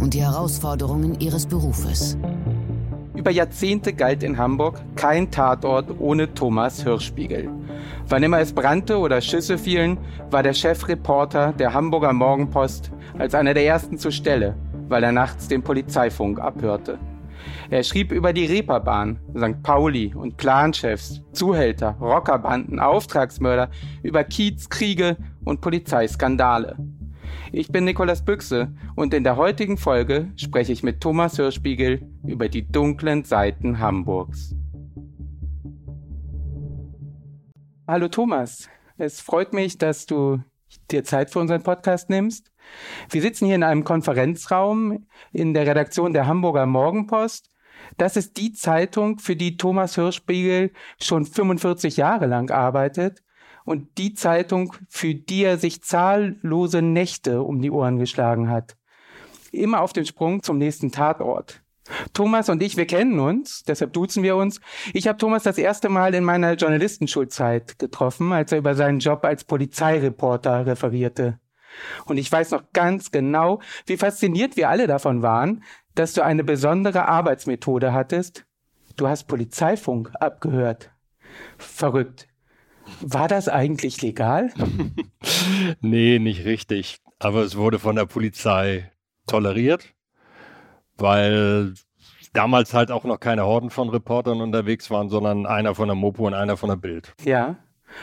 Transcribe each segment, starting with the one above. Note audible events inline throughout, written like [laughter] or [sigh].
und die Herausforderungen ihres Berufes. Über Jahrzehnte galt in Hamburg kein Tatort ohne Thomas Hirschspiegel. Wann immer es brannte oder Schüsse fielen, war der Chefreporter der Hamburger Morgenpost als einer der ersten zur Stelle, weil er nachts den Polizeifunk abhörte. Er schrieb über die Reeperbahn, St. Pauli und Clanchefs, Zuhälter, Rockerbanden, Auftragsmörder, über Kiez, Kriege und Polizeiskandale. Ich bin Nikolas Büchse und in der heutigen Folge spreche ich mit Thomas Hirschspiegel über die dunklen Seiten Hamburgs. Hallo Thomas, es freut mich, dass du dir Zeit für unseren Podcast nimmst. Wir sitzen hier in einem Konferenzraum in der Redaktion der Hamburger Morgenpost. Das ist die Zeitung, für die Thomas Hirschspiegel schon 45 Jahre lang arbeitet und die Zeitung, für die er sich zahllose Nächte um die Ohren geschlagen hat. Immer auf dem Sprung zum nächsten Tatort. Thomas und ich, wir kennen uns, deshalb duzen wir uns. Ich habe Thomas das erste Mal in meiner Journalistenschulzeit getroffen, als er über seinen Job als Polizeireporter referierte. Und ich weiß noch ganz genau, wie fasziniert wir alle davon waren, dass du eine besondere Arbeitsmethode hattest. Du hast Polizeifunk abgehört. Verrückt. War das eigentlich legal? [laughs] nee, nicht richtig. Aber es wurde von der Polizei toleriert, weil damals halt auch noch keine Horden von Reportern unterwegs waren, sondern einer von der Mopo und einer von der Bild. Ja.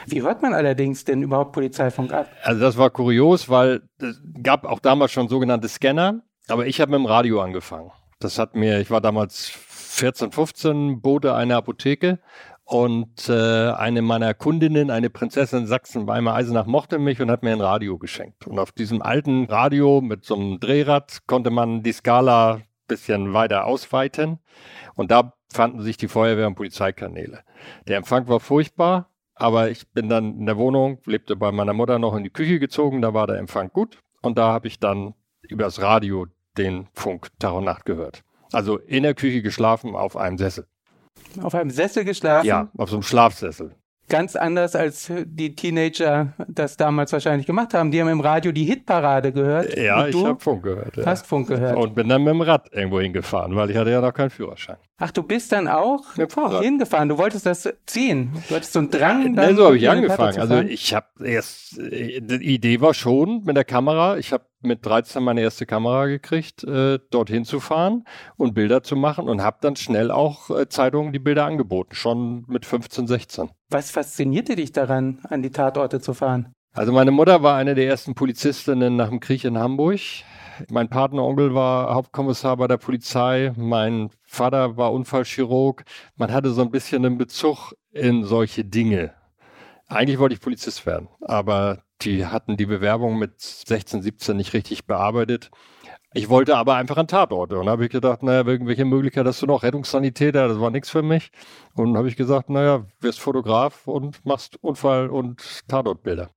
Wie hört man allerdings denn überhaupt Polizeifunk ab? Also das war kurios, weil es gab auch damals schon sogenannte Scanner, aber ich habe mit dem Radio angefangen. Das hat mir, ich war damals 14, 15, Bote einer Apotheke und äh, eine meiner Kundinnen, eine Prinzessin Sachsen-Weimar-Eisenach, mochte mich und hat mir ein Radio geschenkt. Und auf diesem alten Radio mit so einem Drehrad konnte man die Skala bisschen weiter ausweiten. Und da fanden sich die Feuerwehr- und Polizeikanäle. Der Empfang war furchtbar, aber ich bin dann in der Wohnung, lebte bei meiner Mutter noch in die Küche gezogen, da war der Empfang gut. Und da habe ich dann übers Radio den Funk Tag und Nacht gehört. Also in der Küche geschlafen auf einem Sessel. Auf einem Sessel geschlafen? Ja, auf so einem Schlafsessel. Ganz anders als die Teenager das damals wahrscheinlich gemacht haben. Die haben im Radio die Hitparade gehört. Ja, ich habe Funk gehört. Ja. Hast Funk gehört. Und bin dann mit dem Rad irgendwo hingefahren, weil ich hatte ja noch keinen Führerschein. Ach, du bist dann auch hingefahren. Du wolltest das ziehen. Du hattest so einen Drang. Dann nee, so habe ich angefangen. Also ich habe erst, die Idee war schon mit der Kamera. Ich habe mit 13 meine erste Kamera gekriegt, äh, dorthin zu fahren und Bilder zu machen und habe dann schnell auch äh, Zeitungen die Bilder angeboten, schon mit 15, 16. Was faszinierte dich daran, an die Tatorte zu fahren? Also meine Mutter war eine der ersten Polizistinnen nach dem Krieg in Hamburg. Mein Partneronkel war Hauptkommissar bei der Polizei. Mein Vater war Unfallchirurg. Man hatte so ein bisschen einen Bezug in solche Dinge. Eigentlich wollte ich Polizist werden, aber die hatten die Bewerbung mit 16, 17 nicht richtig bearbeitet. Ich wollte aber einfach an Tatorte und habe ich gedacht, naja, irgendwelche Möglichkeiten hast du noch, Rettungssanitäter, das war nichts für mich. Und habe ich gesagt, naja, wirst Fotograf und machst Unfall- und Tatortbilder.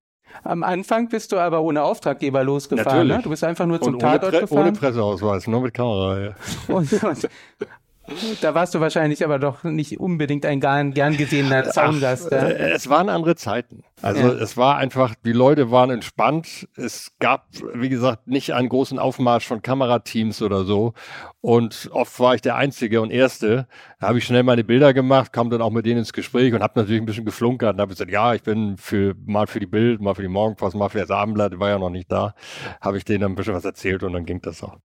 Am Anfang bist du aber ohne Auftraggeber losgefahren. Ne? Du bist einfach nur zum und Tatort ohne gefahren. Ohne Presseausweis, nur mit Kamera. Ja. [laughs] Und, und, [laughs] da warst du wahrscheinlich aber doch nicht unbedingt ein gern, gern gesehener Zaungast. Ach, äh, es waren andere Zeiten. Also ja. es war einfach, die Leute waren entspannt. Es gab, wie gesagt, nicht einen großen Aufmarsch von Kamerateams oder so. Und oft war ich der Einzige und Erste. Da habe ich schnell meine Bilder gemacht, kam dann auch mit denen ins Gespräch und habe natürlich ein bisschen geflunkert und habe gesagt, ja, ich bin für mal für die Bild, mal für die Morgenpost, mal für das Abendblatt, war ja noch nicht da. Habe ich denen ein bisschen was erzählt und dann ging das auch.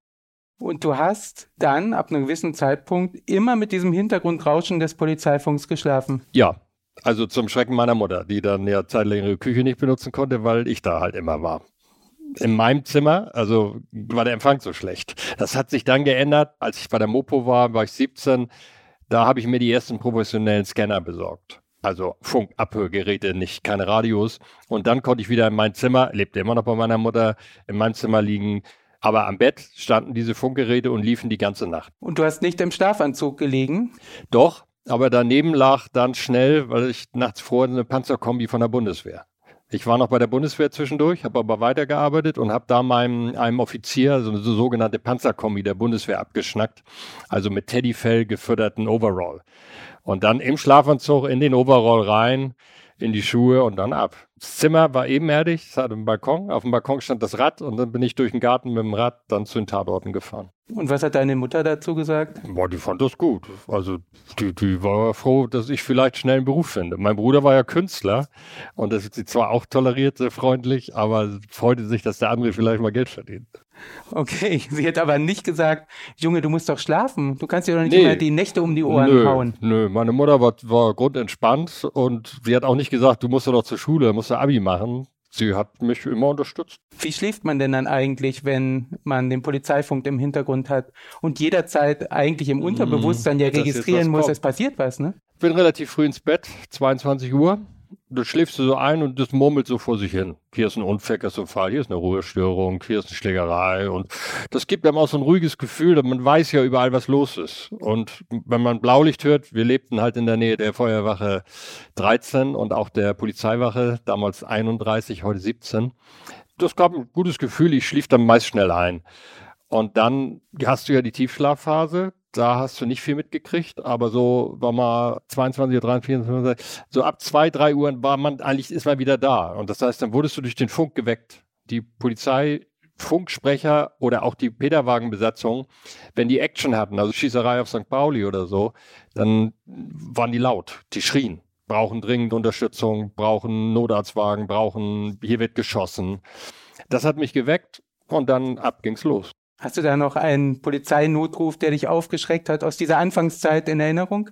Und du hast dann ab einem gewissen Zeitpunkt immer mit diesem Hintergrundrauschen des Polizeifunks geschlafen. Ja, also zum Schrecken meiner Mutter, die dann ja zeitlang ihre Küche nicht benutzen konnte, weil ich da halt immer war. In meinem Zimmer, also war der Empfang so schlecht. Das hat sich dann geändert, als ich bei der Mopo war, war ich 17. Da habe ich mir die ersten professionellen Scanner besorgt. Also Funkabhörgeräte, nicht keine Radios. Und dann konnte ich wieder in mein Zimmer, lebte immer noch bei meiner Mutter, in meinem Zimmer liegen Aber am Bett standen diese Funkgeräte und liefen die ganze Nacht. Und du hast nicht im Schlafanzug gelegen? Doch, aber daneben lag dann schnell, weil ich nachts vor eine Panzerkombi von der Bundeswehr. Ich war noch bei der Bundeswehr zwischendurch, habe aber weitergearbeitet und habe da meinem einem Offizier so eine sogenannte Panzerkombi der Bundeswehr abgeschnackt, also mit Teddyfell gefütterten Overall. Und dann im Schlafanzug in den Overall rein, in die Schuhe und dann ab. Das Zimmer war ebenerdig, es hatte einen Balkon, auf dem Balkon stand das Rad und dann bin ich durch den Garten mit dem Rad dann zu den Tatorten gefahren. Und was hat deine Mutter dazu gesagt? Boah, die fand das gut. Also die, die war froh, dass ich vielleicht schnell einen Beruf finde. Mein Bruder war ja Künstler und das ist sie zwar auch toleriert, sehr freundlich, aber freute sich, dass der andere vielleicht mal Geld verdient. Okay, [laughs] sie hat aber nicht gesagt, Junge, du musst doch schlafen. Du kannst dir doch nicht nee. immer die Nächte um die Ohren nö, hauen. Nö, meine Mutter war, war grundentspannt und sie hat auch nicht gesagt, du musst doch zur Schule, musst du Abi machen sie hat mich immer unterstützt. Wie schläft man denn dann eigentlich, wenn man den Polizeifunk im Hintergrund hat und jederzeit eigentlich im Unterbewusstsein ja registrieren muss, es passiert was, ne? Ich bin relativ früh ins Bett, 22 Uhr du schläfst du so ein und das murmelt so vor sich hin. Hier ist ein Unfallkatastrophal, hier ist eine Ruhestörung, hier ist eine Schlägerei und das gibt einem auch so ein ruhiges Gefühl, man weiß ja überall, was los ist. Und wenn man Blaulicht hört, wir lebten halt in der Nähe der Feuerwache 13 und auch der Polizeiwache, damals 31, heute 17. Das gab ein gutes Gefühl, ich schlief dann meist schnell ein. Und dann hast du ja die Tiefschlafphase, da hast du nicht viel mitgekriegt, aber so war mal 22 oder 23, 24, so ab zwei, drei Uhr war man eigentlich, ist man wieder da. Und das heißt, dann wurdest du durch den Funk geweckt. Die Polizei, Funksprecher oder auch die Peterwagenbesatzung, wenn die Action hatten, also Schießerei auf St. Pauli oder so, dann waren die laut, die schrien, brauchen dringend Unterstützung, brauchen Notarztwagen, brauchen, hier wird geschossen. Das hat mich geweckt und dann ab ging's los. Hast du da noch einen Polizeinotruf, der dich aufgeschreckt hat aus dieser Anfangszeit in Erinnerung?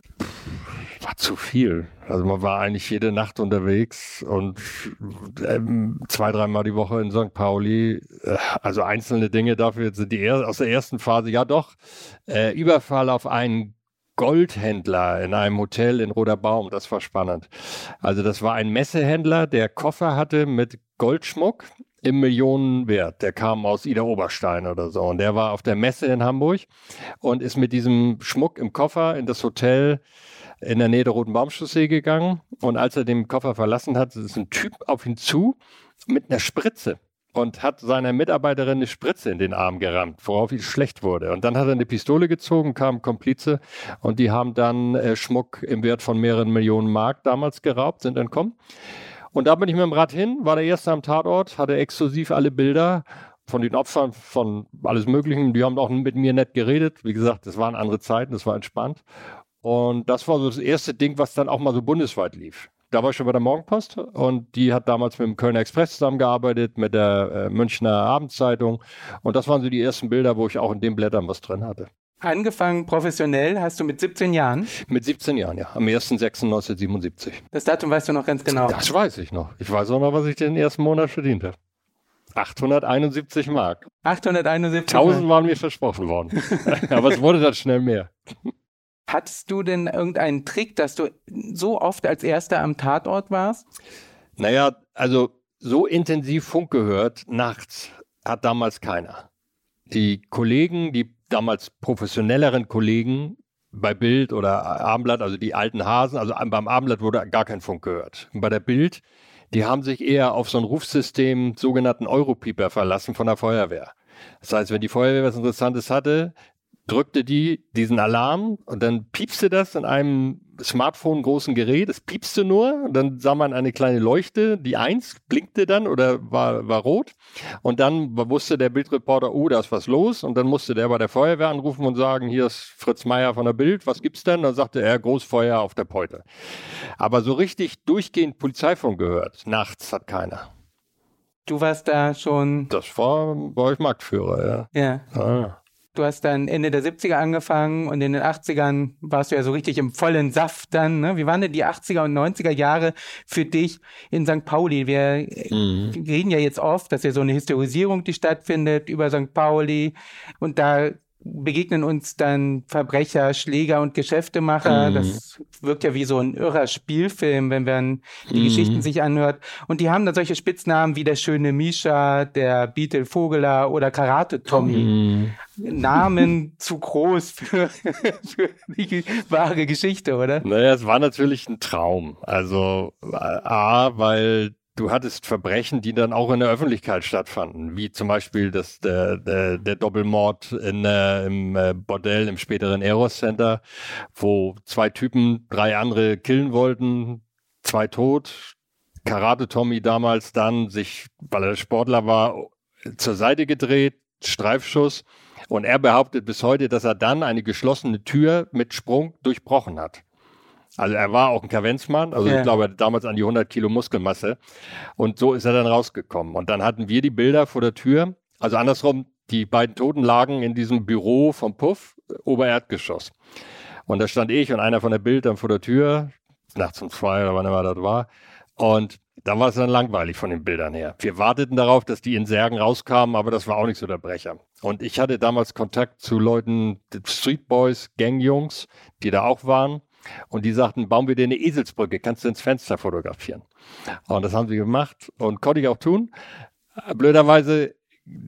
War zu viel. Also man war eigentlich jede Nacht unterwegs und ähm, zwei, dreimal die Woche in St. Pauli. Äh, also einzelne Dinge dafür sind die aus der ersten Phase, ja doch, äh, Überfall auf einen Goldhändler in einem Hotel in Roter Baum. Das war spannend. Also das war ein Messehändler, der Koffer hatte mit Goldschmuck im Millionenwert. Der kam aus Ida Oberstein oder so. Und der war auf der Messe in Hamburg und ist mit diesem Schmuck im Koffer in das Hotel in der Nähe der Roten Baumchaussee gegangen. Und als er den Koffer verlassen hat, ist ein Typ auf ihn zu mit einer Spritze und hat seiner Mitarbeiterin eine Spritze in den Arm gerammt, worauf ihm schlecht wurde. Und dann hat er eine Pistole gezogen, kam Komplize und die haben dann äh, Schmuck im Wert von mehreren Millionen Mark damals geraubt, sind entkommen. Und da bin ich mit dem Rad hin, war der Erste am Tatort, hatte exklusiv alle Bilder von den Opfern, von alles Möglichen. Die haben auch mit mir nett geredet. Wie gesagt, das waren andere Zeiten, das war entspannt. Und das war so das erste Ding, was dann auch mal so bundesweit lief. Da war ich schon bei der Morgenpost und die hat damals mit dem Kölner Express zusammengearbeitet, mit der äh, Münchner Abendzeitung. Und das waren so die ersten Bilder, wo ich auch in den Blättern was drin hatte. Angefangen professionell hast du mit 17 Jahren? Mit 17 Jahren, ja. Am 1.6.1977. Das Datum weißt du noch ganz genau? Das weiß ich noch. Ich weiß auch noch, was ich den ersten Monat verdient habe. 871 Mark. 871 1000 waren mir versprochen worden. [laughs] [laughs] Aber es wurde dann schnell mehr. Hattest du denn irgendeinen Trick, dass du so oft als Erster am Tatort warst? Naja, also so intensiv Funk gehört nachts hat damals keiner. Die Kollegen, die damals professionelleren Kollegen bei Bild oder Abendblatt, also die alten Hasen, also beim Abendblatt wurde gar kein Funk gehört. Und bei der Bild, die haben sich eher auf so ein Rufsystem, sogenannten Europieper verlassen von der Feuerwehr. Das heißt, wenn die Feuerwehr was Interessantes hatte, drückte die diesen Alarm und dann piepste das in einem Smartphone großen Gerät, es piepste nur und dann sah man eine kleine Leuchte, die eins blinkte dann oder war, war rot und dann wusste der Bildreporter, oh, da ist was los und dann musste der bei der Feuerwehr anrufen und sagen, hier ist Fritz Meier von der Bild, was gibt's denn? Dann sagte er, Großfeuer auf der Peute. Aber so richtig durchgehend Polizeifunk gehört, nachts hat keiner. Du warst da schon. Das war, war ich Marktführer, ja. Ja. Ah. Du hast dann Ende der 70er angefangen und in den 80ern warst du ja so richtig im vollen Saft dann. Ne? Wie waren denn die 80er und 90er Jahre für dich in St. Pauli? Wir mhm. reden ja jetzt oft, dass ja so eine Historisierung, die stattfindet über St. Pauli und da begegnen uns dann Verbrecher, Schläger und Geschäftemacher. Mhm. Das wirkt ja wie so ein irrer Spielfilm, wenn man die mhm. Geschichten sich anhört. Und die haben dann solche Spitznamen wie der schöne Misha, der Beetle Vogeler oder Karate Tommy. Mhm. Namen [laughs] zu groß für, für die wahre Geschichte, oder? Naja, es war natürlich ein Traum. Also A, weil du hattest Verbrechen, die dann auch in der Öffentlichkeit stattfanden, wie zum Beispiel das, der, der, der Doppelmord in, äh, im äh, Bordell im späteren Eros Center, wo zwei Typen drei andere killen wollten, zwei tot. Karate Tommy damals dann sich, weil er Sportler war, zur Seite gedreht, Streifschuss. Und er behauptet bis heute, dass er dann eine geschlossene Tür mit Sprung durchbrochen hat. Also er war auch ein Kavenzmann, also ja. ich glaube, damals an die 100 Kilo Muskelmasse. Und so ist er dann rausgekommen. Und dann hatten wir die Bilder vor der Tür. Also andersrum, die beiden Toten lagen in diesem Büro vom Puff, Obererdgeschoss. Und da stand ich und einer von der Bild dann vor der Tür, nachts um zwei oder wann immer das war. Und da war es dann langweilig von den Bildern her. Wir warteten darauf, dass die in Särgen rauskamen, aber das war auch nicht so der Brecher. Und ich hatte damals Kontakt zu Leuten, Street Boys, Gangjungs, die da auch waren. Und die sagten, bauen wir dir eine Eselsbrücke, kannst du ins Fenster fotografieren. Und das haben sie gemacht und konnte ich auch tun. Blöderweise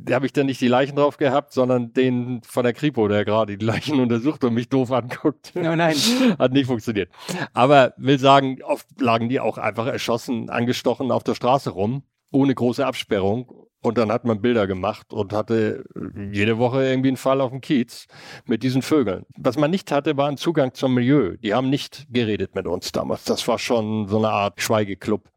habe ich dann nicht die Leichen drauf gehabt, sondern den von der Kripo, der gerade die Leichen untersucht und mich doof anguckt. Oh nein. [laughs] Hat nicht funktioniert. Aber will sagen, oft lagen die auch einfach erschossen, angestochen auf der Straße rum, ohne große Absperrung. Und dann hat man Bilder gemacht und hatte jede Woche irgendwie einen Fall auf dem Kiez mit diesen Vögeln. Was man nicht hatte, war ein Zugang zum Milieu. Die haben nicht geredet mit uns damals. Das war schon so eine Art Schweigeclub,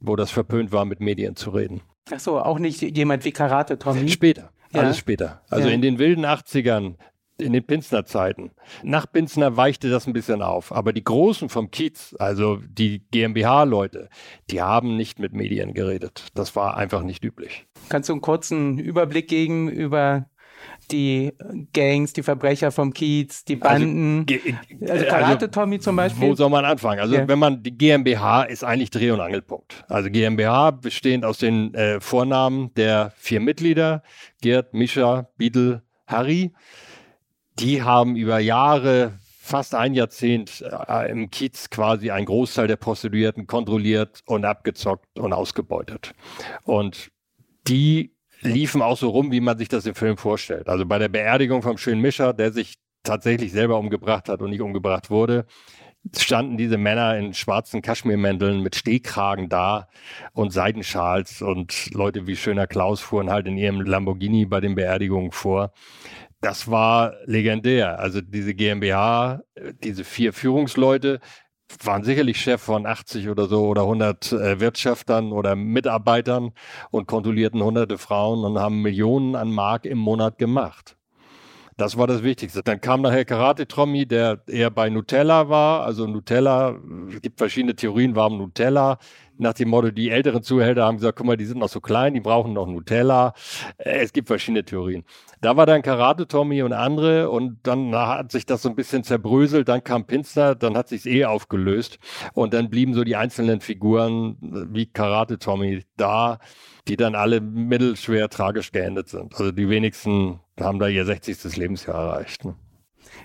wo das verpönt war, mit Medien zu reden. Ach so, auch nicht jemand wie Karate Tommy? Später. Ja. Alles später. Also ja. in den wilden 80ern in den Pinsner-Zeiten. Nach Pinsner weichte das ein bisschen auf. Aber die Großen vom Kiez, also die GmbH-Leute, die haben nicht mit Medien geredet. Das war einfach nicht üblich. Kannst du einen kurzen Überblick geben über die Gangs, die Verbrecher vom Kiez, die also, Banden. Also, also Karate Tommy zum Beispiel. Wo soll man anfangen? Also ja. wenn man die GmbH ist eigentlich Dreh- und Angelpunkt. Also GmbH bestehend aus den äh, Vornamen der vier Mitglieder, Gerd, Mischa, Biedel, Harry die haben über Jahre, fast ein Jahrzehnt äh, im Kiez quasi einen Großteil der Prostituierten kontrolliert und abgezockt und ausgebeutet. Und die liefen auch so rum, wie man sich das im Film vorstellt. Also bei der Beerdigung vom schönen Mischer, der sich tatsächlich selber umgebracht hat und nicht umgebracht wurde, standen diese Männer in schwarzen Kaschmirmänteln mit Stehkragen da und Seidenschals und Leute wie Schöner Klaus fuhren halt in ihrem Lamborghini bei den Beerdigungen vor das war legendär. Also diese GmbH, diese vier Führungsleute waren sicherlich Chef von 80 oder so oder 100 äh, Wirtschaftern oder Mitarbeitern und kontrollierten hunderte Frauen und haben Millionen an Mark im Monat gemacht. Das war das Wichtigste. Dann kam nachher Karate Trommi, der eher bei Nutella war. Also Nutella, es gibt verschiedene Theorien, warum Nutella nach dem Motto, die älteren Zuhälter haben gesagt, guck mal, die sind noch so klein, die brauchen noch Nutella. Äh, es gibt verschiedene Theorien. Da war dann Karate Tommy und andere und dann hat sich das so ein bisschen zerbröselt, dann kam Pinster, dann hat sich's eh aufgelöst und dann blieben so die einzelnen Figuren wie Karate Tommy da, die dann alle mittelschwer tragisch geendet sind. Also die wenigsten haben da ihr 60. Lebensjahr erreicht. Ne?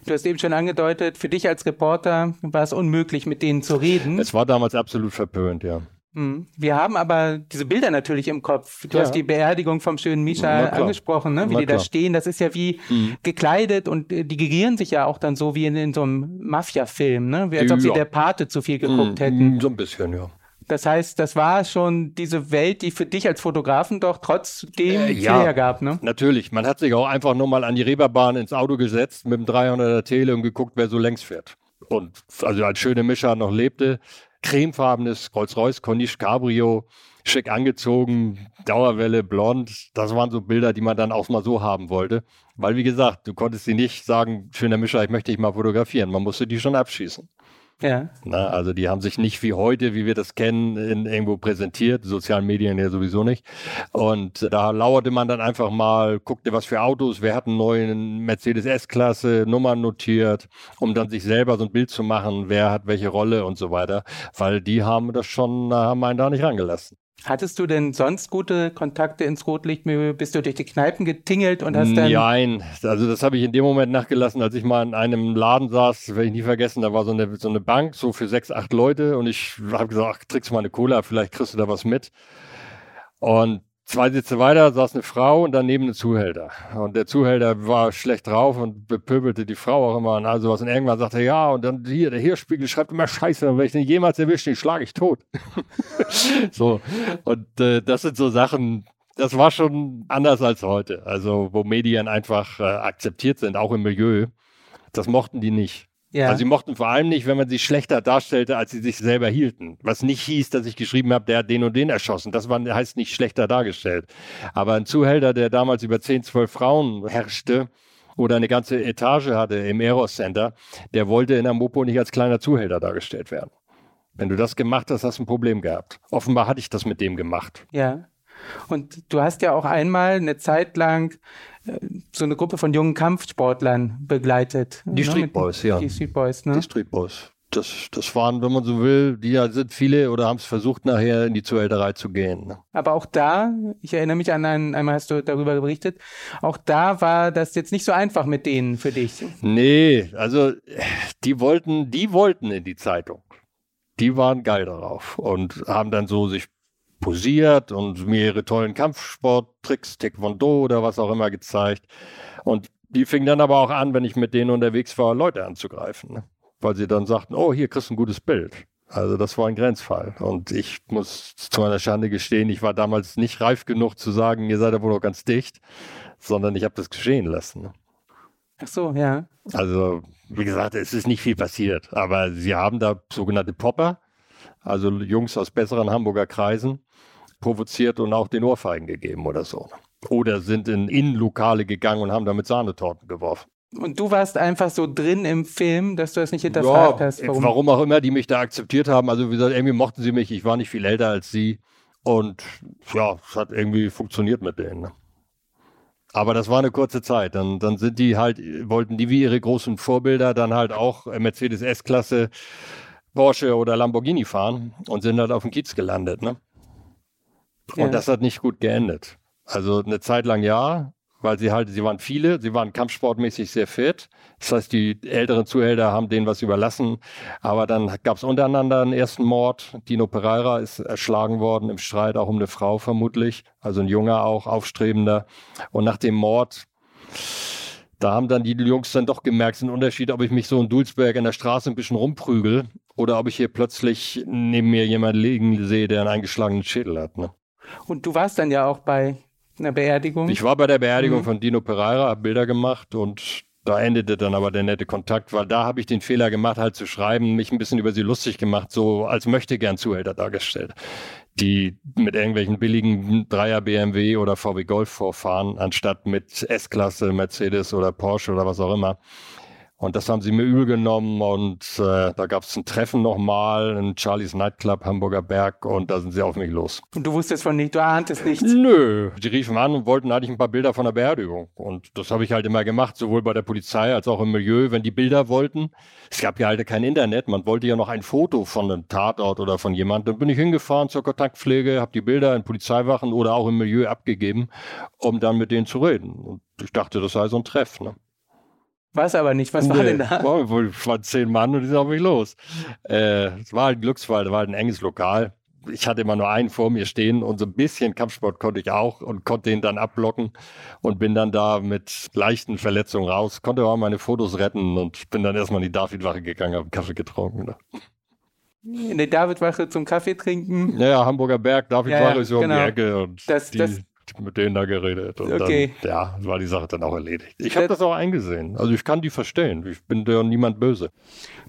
Du hast eben schon angedeutet, für dich als Reporter war es unmöglich, mit denen zu reden. Es war damals absolut verpönt, ja. Hm. Wir haben aber diese Bilder natürlich im Kopf. Du ja. hast die Beerdigung vom schönen Misha angesprochen, ne? wie Na die klar. da stehen. Das ist ja wie mhm. gekleidet und äh, die gerieren sich ja auch dann so wie in, in so einem Mafia-Film, ne? wie als ob ja. sie der Pate zu viel geguckt mhm. hätten. So ein bisschen, ja. Das heißt, das war schon diese Welt, die für dich als Fotografen doch trotzdem äh, ja, hergab, ne? Natürlich. Man hat sich auch einfach nur mal an die Reeperbahn ins Auto gesetzt mit dem 300er Tele und geguckt, wer so längs fährt. Und also als schöne Mischa noch lebte, cremefarbenes Rolls-Royce Corniche Cabrio, schick angezogen, Dauerwelle, blond. Das waren so Bilder, die man dann auch mal so haben wollte. Weil, wie gesagt, du konntest sie nicht sagen, schöner Mischer, ich möchte dich mal fotografieren. Man musste die schon abschießen. Ja. Na, also die haben sich nicht wie heute, wie wir das kennen, in, irgendwo präsentiert, sozialen Medien ja sowieso nicht. Und da lauerte man dann einfach mal, guckte, was für Autos, wer hat einen neuen Mercedes S-Klasse, Nummern notiert, um dann sich selber so ein Bild zu machen, wer hat welche Rolle und so weiter. Weil die haben das schon, haben einen da nicht rangelassen. Hattest du denn sonst gute Kontakte ins Rotlichtmilieu? Bist du durch die Kneipen getingelt und hast dann. Nein, also das habe ich in dem Moment nachgelassen, als ich mal in einem Laden saß, werde ich nie vergessen, da war so eine, so eine Bank, so für sechs, acht Leute und ich habe gesagt, ach, trinkst mal eine Cola, vielleicht kriegst du da was mit. Und Zwei Sitze weiter saß eine Frau und daneben ein Zuhälter. Und der Zuhälter war schlecht drauf und bepöbelte die Frau auch immer und all sowas. Und irgendwann sagte er, ja, und dann hier, der Hirschspiegel schreibt immer Scheiße, und wenn ich den jemals erwische, den schlage ich tot. [laughs] so. Und äh, das sind so Sachen, das war schon anders als heute. Also, wo Medien einfach äh, akzeptiert sind, auch im Milieu. Das mochten die nicht. Ja. Also sie mochten vor allem nicht, wenn man sie schlechter darstellte, als sie sich selber hielten. Was nicht hieß, dass ich geschrieben habe, der hat den und den erschossen. Das war, heißt nicht schlechter dargestellt. Aber ein Zuhälter, der damals über 10, 12 Frauen herrschte, oder eine ganze Etage hatte im Eros Center, der wollte in der Mopo nicht als kleiner Zuhälter dargestellt werden. Wenn du das gemacht hast, hast du ein Problem gehabt. Offenbar hatte ich das mit dem gemacht. Ja. Und du hast ja auch einmal eine Zeit lang so eine Gruppe von jungen Kampfsportlern begleitet. Die ne? Street Boys, ja. Die Street Boys, ne? Die Street Boys. Das, das waren, wenn man so will, die sind viele oder haben es versucht, nachher in die Zuhälterei zu gehen. Ne? Aber auch da, ich erinnere mich an einen, einmal hast du darüber berichtet, auch da war das jetzt nicht so einfach mit denen für dich. Nee, also die wollten, die wollten in die Zeitung. Die waren geil darauf und haben dann so sich posiert und mir ihre tollen Kampfsporttricks, Taekwondo oder was auch immer gezeigt. Und die fingen dann aber auch an, wenn ich mit denen unterwegs war, Leute anzugreifen. Ne? Weil sie dann sagten, oh, hier kriegst du ein gutes Bild. Also das war ein Grenzfall. Und ich muss zu meiner Schande gestehen, ich war damals nicht reif genug zu sagen, ihr seid ja wohl noch ganz dicht, sondern ich habe das geschehen lassen. Ne? Ach so, ja. Also, wie gesagt, es ist nicht viel passiert. Aber sie haben da sogenannte Popper, also Jungs aus besseren Hamburger Kreisen, provoziert und auch den Ohrfeigen gegeben oder so. Oder sind in Innenlokale gegangen und haben damit Sahnetorten geworfen. Und du warst einfach so drin im Film, dass du das nicht hinterfragt ja, hast. Warum? warum auch immer, die mich da akzeptiert haben. Also wie gesagt, irgendwie mochten sie mich. Ich war nicht viel älter als sie. Und ja, es hat irgendwie funktioniert mit denen. Ne? Aber das war eine kurze Zeit. Dann, dann sind die halt, wollten die wie ihre großen Vorbilder dann halt auch Mercedes S-Klasse, Porsche oder Lamborghini fahren und sind halt auf dem Kiez gelandet. Ne? Und ja. das hat nicht gut geendet. Also eine Zeit lang ja, weil sie halt, sie waren viele, sie waren kampfsportmäßig sehr fit. Das heißt, die älteren Zuhälter haben denen was überlassen. Aber dann gab es untereinander einen ersten Mord. Dino Pereira ist erschlagen worden im Streit, auch um eine Frau vermutlich. Also ein junger auch, aufstrebender. Und nach dem Mord, da haben dann die Jungs dann doch gemerkt, es ist ein Unterschied, ob ich mich so in Dulsberg in der Straße ein bisschen rumprügel oder ob ich hier plötzlich neben mir jemanden liegen sehe, der einen eingeschlagenen Schädel hat. Ne? Und du warst dann ja auch bei einer Beerdigung? Ich war bei der Beerdigung mhm. von Dino Pereira, habe Bilder gemacht und da endete dann aber der nette Kontakt, weil da habe ich den Fehler gemacht, halt zu schreiben, mich ein bisschen über sie lustig gemacht, so als möchte gern Zuhälter dargestellt, die mit irgendwelchen billigen Dreier BMW oder VW Golf vorfahren, anstatt mit S-Klasse, Mercedes oder Porsche oder was auch immer. Und das haben sie mir übel genommen und äh, da gab es ein Treffen nochmal in Charlies Nightclub Hamburger Berg und da sind sie auf mich los. Und du wusstest von nicht, du ahntest nichts? Nö, sie riefen an und wollten eigentlich ein paar Bilder von der Beerdigung und das habe ich halt immer gemacht, sowohl bei der Polizei als auch im Milieu, wenn die Bilder wollten. Es gab ja halt kein Internet, man wollte ja noch ein Foto von einem Tatort oder von jemandem. Dann bin ich hingefahren zur Kontaktpflege, habe die Bilder in Polizeiwachen oder auch im Milieu abgegeben, um dann mit denen zu reden. Und ich dachte, das sei so ein Treff. Ne? War es aber nicht. Was nee, war denn da? War, waren zehn Mann und die sind auf mich los. Äh, es war ein Glücksfall, da war halt ein enges Lokal. Ich hatte immer nur einen vor mir stehen und so ein bisschen Kampfsport konnte ich auch und konnte ihn dann abblocken und bin dann da mit leichten Verletzungen raus, konnte aber meine Fotos retten und bin dann erstmal in die Davidwache gegangen, habe einen Kaffee getrunken. Ne? In der Davidwache zum Kaffee trinken? Ja, Hamburger Berg, Davidwache ja, ja, ist so genau. um die Ecke. Und das, die, das, mit denen da geredet. Und okay. dann, ja, war die Sache dann auch erledigt. Ich habe das auch eingesehen. Also ich kann die verstehen. Ich bin ja niemand böse.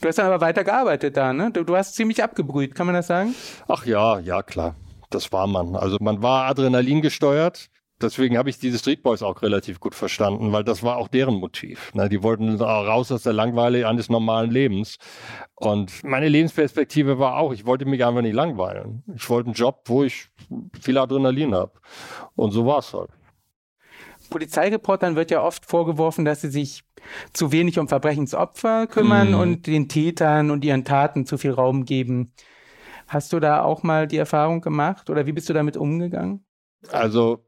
Du hast dann aber weiter gearbeitet da, ne? Du, du hast ziemlich abgebrüht, kann man das sagen? Ach ja, ja, klar. Das war man. Also man war Adrenalin gesteuert deswegen habe ich diese Street Boys auch relativ gut verstanden, weil das war auch deren Motiv. Ne? Die wollten raus aus der Langweile eines normalen Lebens. Und meine Lebensperspektive war auch, ich wollte mich einfach nicht langweilen. Ich wollte einen Job, wo ich viel Adrenalin habe. Und so war es halt. Polizeireportern wird ja oft vorgeworfen, dass sie sich zu wenig um Verbrechensopfer kümmern mhm. und den Tätern und ihren Taten zu viel Raum geben. Hast du da auch mal die Erfahrung gemacht oder wie bist du damit umgegangen? Also,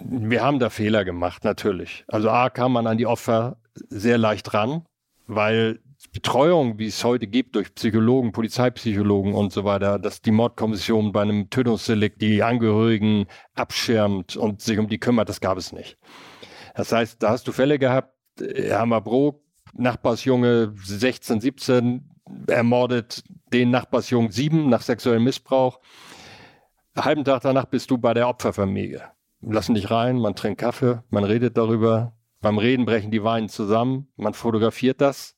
wir haben da Fehler gemacht, natürlich. Also A kam man an die Opfer sehr leicht ran, weil Betreuung, wie es heute gibt durch Psychologen, Polizeipsychologen und so weiter, dass die Mordkommission bei einem Tötungsdelikt die Angehörigen abschirmt und sich um die kümmert, das gab es nicht. Das heißt, da hast du Fälle gehabt, Hammerbrook, Nachbarsjunge 16, 17, ermordet den Nachbarsjungen 7 nach sexuellem Missbrauch. Halben Tag danach bist du bei der Opferfamilie. Lassen dich rein, man trinkt Kaffee, man redet darüber. Beim Reden brechen die Weinen zusammen, man fotografiert das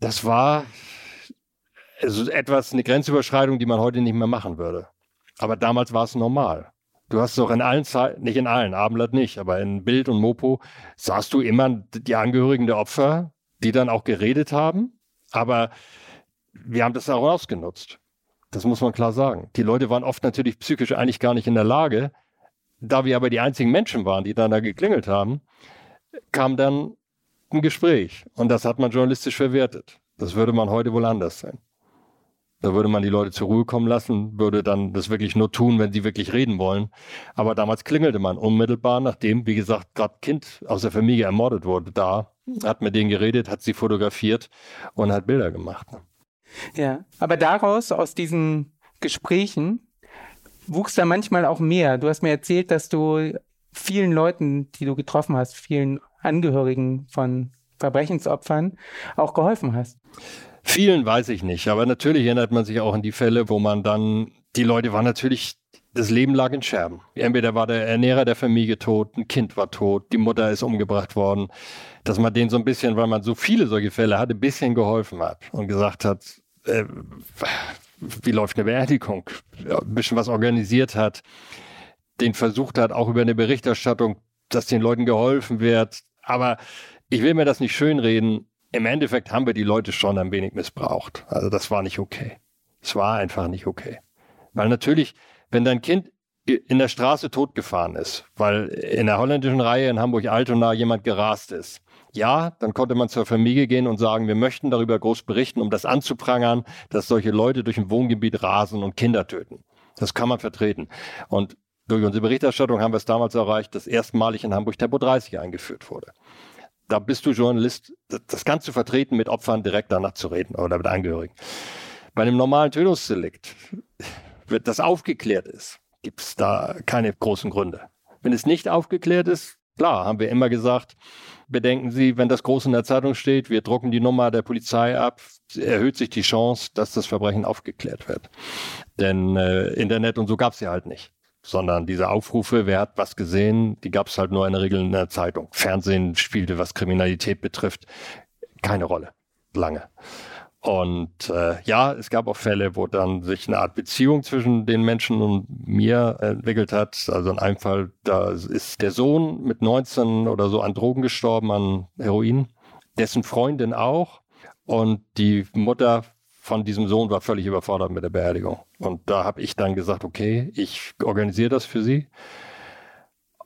das war also etwas, eine Grenzüberschreitung, die man heute nicht mehr machen würde. Aber damals war es normal. Du hast doch in allen Zeiten, nicht in allen, Abendblatt nicht, aber in Bild und Mopo sahst du immer die Angehörigen der Opfer, die dann auch geredet haben. Aber wir haben das auch ausgenutzt. Das muss man klar sagen. Die Leute waren oft natürlich psychisch eigentlich gar nicht in der Lage. Da wir aber die einzigen Menschen waren, die dann da geklingelt haben, kam dann ein Gespräch. Und das hat man journalistisch verwertet. Das würde man heute wohl anders sein. Da würde man die Leute zur Ruhe kommen lassen, würde dann das wirklich nur tun, wenn sie wirklich reden wollen. Aber damals klingelte man unmittelbar, nachdem, wie gesagt, gerade Kind aus der Familie ermordet wurde, da, hat mit denen geredet, hat sie fotografiert und hat Bilder gemacht. Ja, aber daraus, aus diesen Gesprächen, wuchs da manchmal auch mehr. Du hast mir erzählt, dass du vielen Leuten, die du getroffen hast, vielen Angehörigen von Verbrechensopfern auch geholfen hast? Vielen weiß ich nicht, aber natürlich erinnert man sich auch an die Fälle, wo man dann, die Leute waren natürlich, das Leben lag in Scherben. Entweder war der Ernährer der Familie tot, ein Kind war tot, die Mutter ist umgebracht worden, dass man denen so ein bisschen, weil man so viele solche Fälle hatte, ein bisschen geholfen hat und gesagt hat, äh, wie läuft eine Beerdigung, ein bisschen was organisiert hat, den versucht hat, auch über eine Berichterstattung, dass den Leuten geholfen wird, aber ich will mir das nicht schönreden. Im Endeffekt haben wir die Leute schon ein wenig missbraucht. Also das war nicht okay. Es war einfach nicht okay. Weil natürlich, wenn dein Kind in der Straße totgefahren ist, weil in der holländischen Reihe in Hamburg-Altona jemand gerast ist. Ja, dann konnte man zur Familie gehen und sagen, wir möchten darüber groß berichten, um das anzuprangern, dass solche Leute durch ein Wohngebiet rasen und Kinder töten. Das kann man vertreten. Und durch unsere Berichterstattung haben wir es damals erreicht, dass erstmalig in Hamburg Tempo 30 eingeführt wurde. Da bist du Journalist, das kannst du vertreten, mit Opfern direkt danach zu reden oder mit Angehörigen. Bei einem normalen Tötungsdelikt, wird das aufgeklärt ist, gibt es da keine großen Gründe. Wenn es nicht aufgeklärt ist, klar, haben wir immer gesagt, bedenken Sie, wenn das groß in der Zeitung steht, wir drucken die Nummer der Polizei ab, erhöht sich die Chance, dass das Verbrechen aufgeklärt wird. Denn äh, Internet und so gab es ja halt nicht sondern diese Aufrufe, wer hat was gesehen, die gab es halt nur in der Regel in der Zeitung. Fernsehen spielte, was Kriminalität betrifft, keine Rolle. Lange. Und äh, ja, es gab auch Fälle, wo dann sich eine Art Beziehung zwischen den Menschen und mir entwickelt hat. Also in einem Fall, da ist der Sohn mit 19 oder so an Drogen gestorben, an Heroin, dessen Freundin auch. Und die Mutter von diesem Sohn war völlig überfordert mit der Beerdigung. Und da habe ich dann gesagt, okay, ich organisiere das für sie.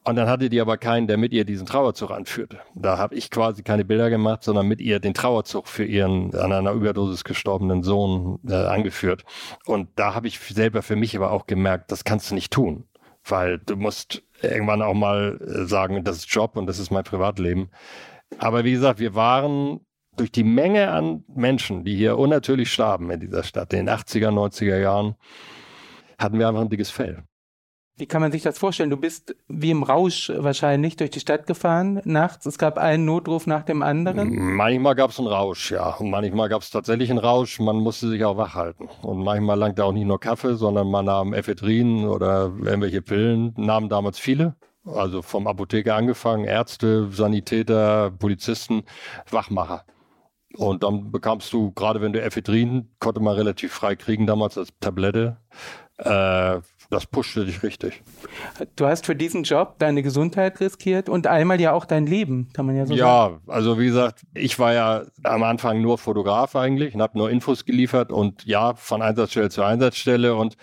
Und dann hatte die aber keinen, der mit ihr diesen Trauerzug anführte. Da habe ich quasi keine Bilder gemacht, sondern mit ihr den Trauerzug für ihren an einer Überdosis gestorbenen Sohn äh, angeführt. Und da habe ich selber für mich aber auch gemerkt, das kannst du nicht tun. Weil du musst irgendwann auch mal äh, sagen, das ist Job und das ist mein Privatleben. Aber wie gesagt, wir waren durch die Menge an Menschen, die hier unnatürlich starben in dieser Stadt, in den 80er, 90er Jahren, hatten wir einfach ein dickes Fell. Wie kann man sich das vorstellen? Du bist wie im Rausch wahrscheinlich durch die Stadt gefahren nachts. Es gab einen Notruf nach dem anderen. Manchmal gab es einen Rausch, ja. Und manchmal gab es tatsächlich einen Rausch. Man musste sich auch wach halten. Und manchmal langte auch nicht nur Kaffee, sondern man nahm Ephedrin oder irgendwelche Pillen. Nahmen damals viele. Also vom Apotheker angefangen, Ärzte, Sanitäter, Polizisten, Wachmacher. Und dann bekamst du, gerade wenn du Ephedrin, konnte man relativ frei kriegen damals als Tablette. Äh, das pushte dich richtig. Du hast für diesen Job deine Gesundheit riskiert und einmal ja auch dein Leben, kann man ja so ja, sagen. Ja, also wie gesagt, ich war ja am Anfang nur Fotograf eigentlich und habe nur Infos geliefert und ja, von Einsatzstelle zu Einsatzstelle und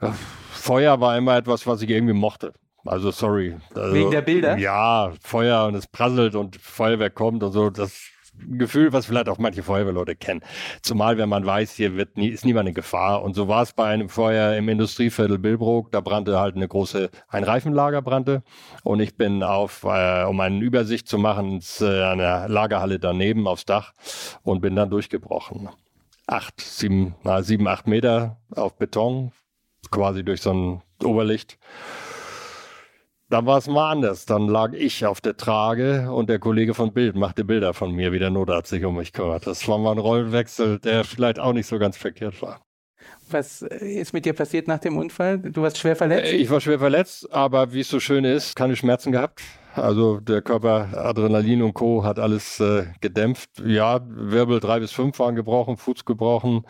ja, Feuer war immer etwas, was ich irgendwie mochte. Also sorry. Also, Wegen der Bilder? Ja, Feuer und es prasselt und Feuerwehr kommt und so, das Gefühl, was vielleicht auch manche Feuerwehrleute kennen. Zumal, wenn man weiß, hier wird nie, ist niemand in Gefahr. Und so war es bei einem Feuer im Industrieviertel Billbrook. Da brannte halt eine große, ein Reifenlager brannte. Und ich bin auf, äh, um eine Übersicht zu machen, ins, äh, eine Lagerhalle daneben aufs Dach und bin dann durchgebrochen. Acht, sieben, na, sieben, acht Meter auf Beton, quasi durch so ein Oberlicht. Da war es mal anders. Dann lag ich auf der Trage und der Kollege von Bild machte Bilder von mir, wie der Notarzt sich um mich kümmert. Das war mal ein Rollenwechsel, der vielleicht auch nicht so ganz verkehrt war. Was ist mit dir passiert nach dem Unfall? Du warst schwer verletzt? Ich war schwer verletzt, aber wie es so schön ist, keine Schmerzen gehabt. Also der Körper, Adrenalin und Co. hat alles äh, gedämpft. Ja, Wirbel drei bis fünf waren gebrochen, Fuß gebrochen.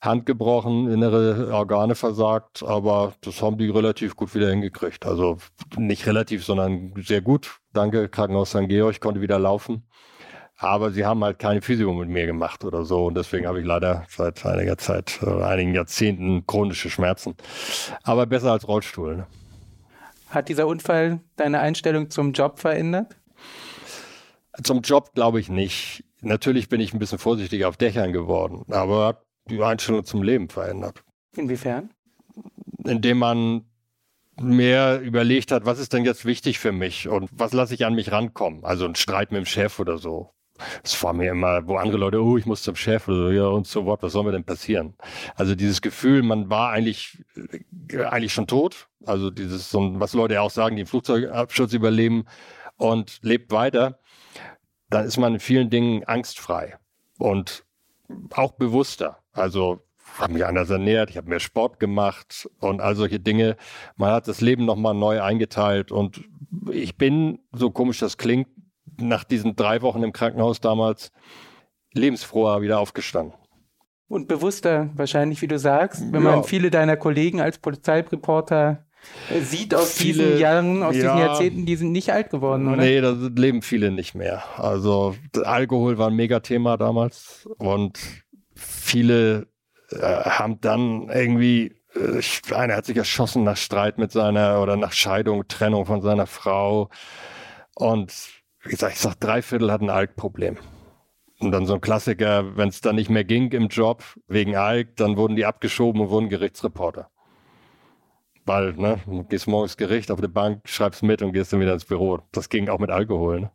Hand gebrochen, innere Organe versagt, aber das haben die relativ gut wieder hingekriegt. Also nicht relativ, sondern sehr gut. Danke, Krankenhaus St. Georg, konnte wieder laufen. Aber sie haben halt keine Physio mit mir gemacht oder so. Und deswegen habe ich leider seit einiger Zeit, äh, einigen Jahrzehnten chronische Schmerzen. Aber besser als Rollstuhl. Ne? Hat dieser Unfall deine Einstellung zum Job verändert? Zum Job glaube ich nicht. Natürlich bin ich ein bisschen vorsichtiger auf Dächern geworden, aber die Einstellung zum Leben verändert. Inwiefern? Indem man mehr überlegt hat, was ist denn jetzt wichtig für mich und was lasse ich an mich rankommen? Also ein Streit mit dem Chef oder so. Das war mir immer, wo andere Leute, oh, ich muss zum Chef oder so, ja, und so was, was soll mir denn passieren? Also dieses Gefühl, man war eigentlich, äh, eigentlich schon tot. Also dieses, was Leute auch sagen, die einen Flugzeugabschutz überleben und lebt weiter. Dann ist man in vielen Dingen angstfrei und auch bewusster. Also habe mich anders ernährt, ich habe mehr Sport gemacht und all solche Dinge. Man hat das Leben nochmal neu eingeteilt und ich bin, so komisch das klingt, nach diesen drei Wochen im Krankenhaus damals lebensfroher wieder aufgestanden. Und bewusster wahrscheinlich, wie du sagst, wenn ja. man viele deiner Kollegen als Polizeireporter sieht aus viele, diesen Jahren, aus ja, diesen Jahrzehnten, die sind nicht alt geworden, oder? Nee, da leben viele nicht mehr. Also Alkohol war ein Megathema damals und viele äh, haben dann irgendwie, äh, einer hat sich erschossen nach Streit mit seiner oder nach Scheidung, Trennung von seiner Frau. Und wie gesagt, ich sag, drei Viertel hatten ein Alkproblem. Und dann so ein Klassiker, wenn es dann nicht mehr ging im Job wegen Alk, dann wurden die abgeschoben und wurden Gerichtsreporter. Weil, ne, du gehst morgens Gericht auf der Bank, schreibst mit und gehst dann wieder ins Büro. Das ging auch mit Alkohol. Ne?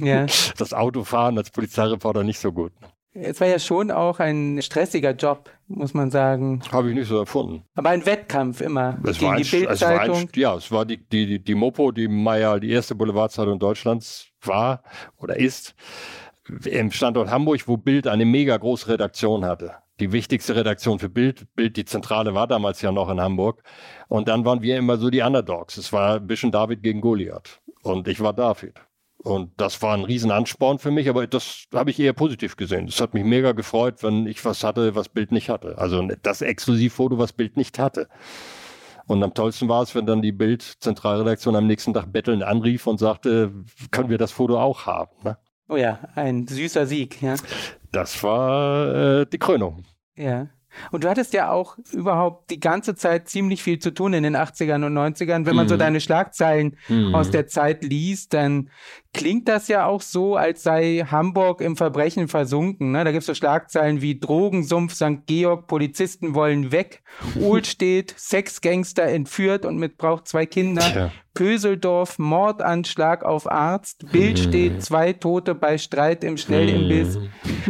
Ja. [laughs] Das Autofahren als Polizeireporter nicht so gut. Es war ja schon auch ein stressiger Job, muss man sagen. Habe ich nicht so erfunden. Aber ein Wettkampf immer. Es gegen war ein, die Bildzeitung. Ja, es war die, die, die, die Mopo, die Meier, die erste Boulevardzeitung Deutschlands war oder ist. Im Standort Hamburg, wo Bild eine mega große Redaktion hatte. Die wichtigste Redaktion für Bild. Bild, die Zentrale war damals ja noch in Hamburg. Und dann waren wir immer so die Underdogs. Es war ein bisschen David gegen Goliath. Und ich war David. Und das war ein Riesenansporn für mich, aber das habe ich eher positiv gesehen. Das hat mich mega gefreut, wenn ich was hatte, was Bild nicht hatte. Also das Exklusivfoto, was Bild nicht hatte. Und am tollsten war es, wenn dann die Bild-Zentralredaktion am nächsten Tag bettelnd anrief und sagte, können wir das Foto auch haben? Ne? Oh ja, ein süßer Sieg, ja. Das war äh, die Krönung. Ja. Und du hattest ja auch überhaupt die ganze Zeit ziemlich viel zu tun in den 80ern und 90ern. Wenn man mhm. so deine Schlagzeilen mhm. aus der Zeit liest, dann klingt das ja auch so, als sei Hamburg im Verbrechen versunken. Ne? Da gibt es so Schlagzeilen wie Drogensumpf St. Georg, Polizisten wollen weg, [laughs] Uhlstedt, Sexgangster entführt und missbraucht zwei Kinder, Tja. Pöseldorf, Mordanschlag auf Arzt, Bild steht, zwei Tote bei Streit im Schnellimbiss.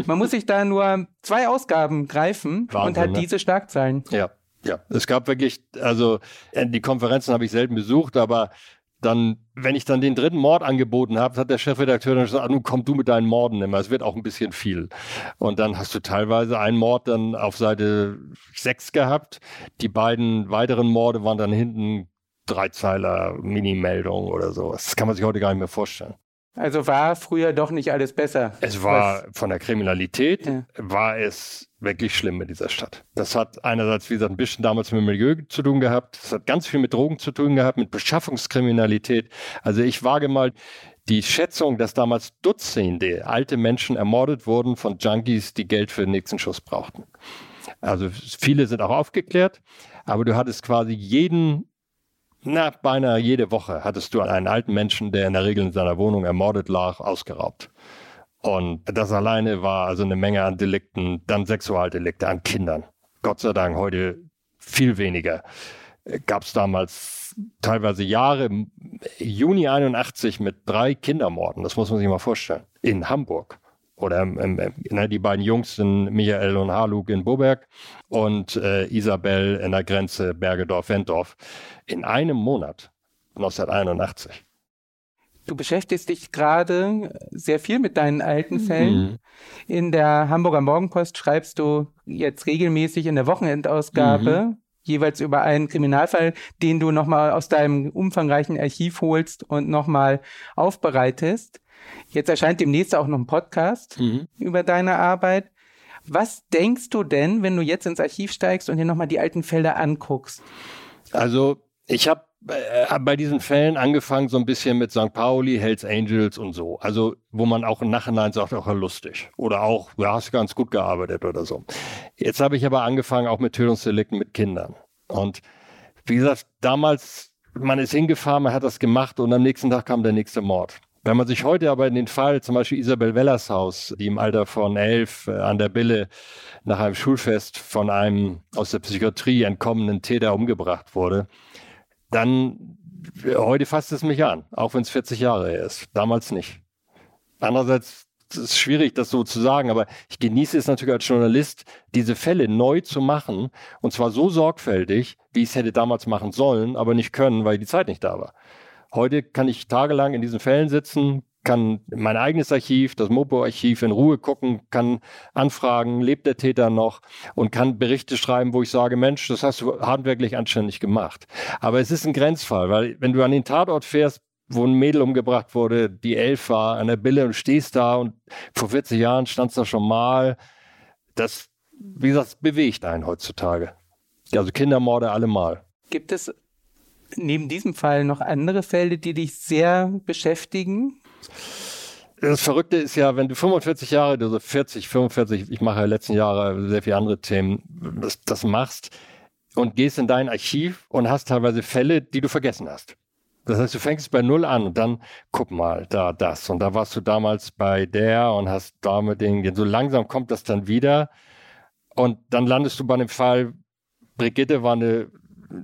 Man muss sich da nur zwei Ausgaben greifen Wahnsinn, und hat ne? diese Schlagzeilen. Ja. Ja, es gab wirklich, also äh, die Konferenzen habe ich selten besucht, aber dann, wenn ich dann den dritten Mord angeboten habe, hat der Chefredakteur dann gesagt, ah, nun komm du mit deinen Morden immer, es wird auch ein bisschen viel. Und dann hast du teilweise einen Mord dann auf Seite 6 gehabt. Die beiden weiteren Morde waren dann hinten Dreizeiler Mini-Meldung oder so. Das kann man sich heute gar nicht mehr vorstellen. Also war früher doch nicht alles besser. Es war von der Kriminalität, ja. war es wirklich schlimm in dieser Stadt. Das hat einerseits, wie gesagt, ein bisschen damals mit dem Milieu zu tun gehabt. Das hat ganz viel mit Drogen zu tun gehabt, mit Beschaffungskriminalität. Also ich wage mal die Schätzung, dass damals Dutzende alte Menschen ermordet wurden von Junkies, die Geld für den nächsten Schuss brauchten. Also viele sind auch aufgeklärt, aber du hattest quasi jeden na, beinahe jede Woche hattest du einen alten Menschen, der in der Regel in seiner Wohnung ermordet lag, ausgeraubt. Und das alleine war also eine Menge an Delikten, dann Sexualdelikte an Kindern. Gott sei Dank heute viel weniger. Gab es damals teilweise Jahre, Juni 81 mit drei Kindermorden, das muss man sich mal vorstellen, in Hamburg. Oder ähm, äh, die beiden Jungs sind Michael und Harlug in Boberg und äh, Isabel in der Grenze Bergedorf-Wendorf. In einem Monat, 1981. Du beschäftigst dich gerade sehr viel mit deinen alten Fällen. Mhm. In der Hamburger Morgenpost schreibst du jetzt regelmäßig in der Wochenendausgabe mhm. jeweils über einen Kriminalfall, den du nochmal aus deinem umfangreichen Archiv holst und nochmal aufbereitest. Jetzt erscheint demnächst auch noch ein Podcast mhm. über deine Arbeit. Was denkst du denn, wenn du jetzt ins Archiv steigst und dir nochmal die alten Fälle anguckst? Also ich habe äh, bei diesen Fällen angefangen so ein bisschen mit St. Pauli, Hells Angels und so. Also, wo man auch im Nachhinein sagt, auch lustig. Oder auch, du hast ganz gut gearbeitet oder so. Jetzt habe ich aber angefangen auch mit Tötungsdelikten mit Kindern. Und wie gesagt, damals, man ist hingefahren, man hat das gemacht und am nächsten Tag kam der nächste Mord. Wenn man sich heute aber in den Fall, zum Beispiel Isabel Wellers Haus, die im Alter von elf äh, an der Bille nach einem Schulfest von einem aus der Psychiatrie entkommenen Täter umgebracht wurde, dann heute fasst es mich an, auch wenn es 40 Jahre her ist. Damals nicht. Andererseits ist es schwierig, das so zu sagen, aber ich genieße es natürlich als Journalist, diese Fälle neu zu machen und zwar so sorgfältig, wie ich es hätte damals machen sollen, aber nicht können, weil die Zeit nicht da war. Heute kann ich tagelang in diesen Fällen sitzen, kann mein eigenes Archiv, das Mopo-Archiv in Ruhe gucken, kann anfragen, lebt der Täter noch und kann Berichte schreiben, wo ich sage, Mensch, das hast du handwerklich anständig gemacht. Aber es ist ein Grenzfall, weil wenn du an den Tatort fährst, wo ein Mädel umgebracht wurde, die elf war, an der Bille und stehst da und vor 40 Jahren standst da schon mal, das, wie gesagt, bewegt einen heutzutage. Also Kindermorde allemal. Gibt es neben diesem Fall noch andere Fälle, die dich sehr beschäftigen? Das Verrückte ist ja, wenn du 45 Jahre, also 40, 45, ich mache ja letzten Jahre sehr viele andere Themen, das, das machst und gehst in dein Archiv und hast teilweise Fälle, die du vergessen hast. Das heißt, du fängst bei Null an und dann guck mal, da das. Und da warst du damals bei der und hast da mit den, so langsam kommt das dann wieder. Und dann landest du bei dem Fall, Brigitte war eine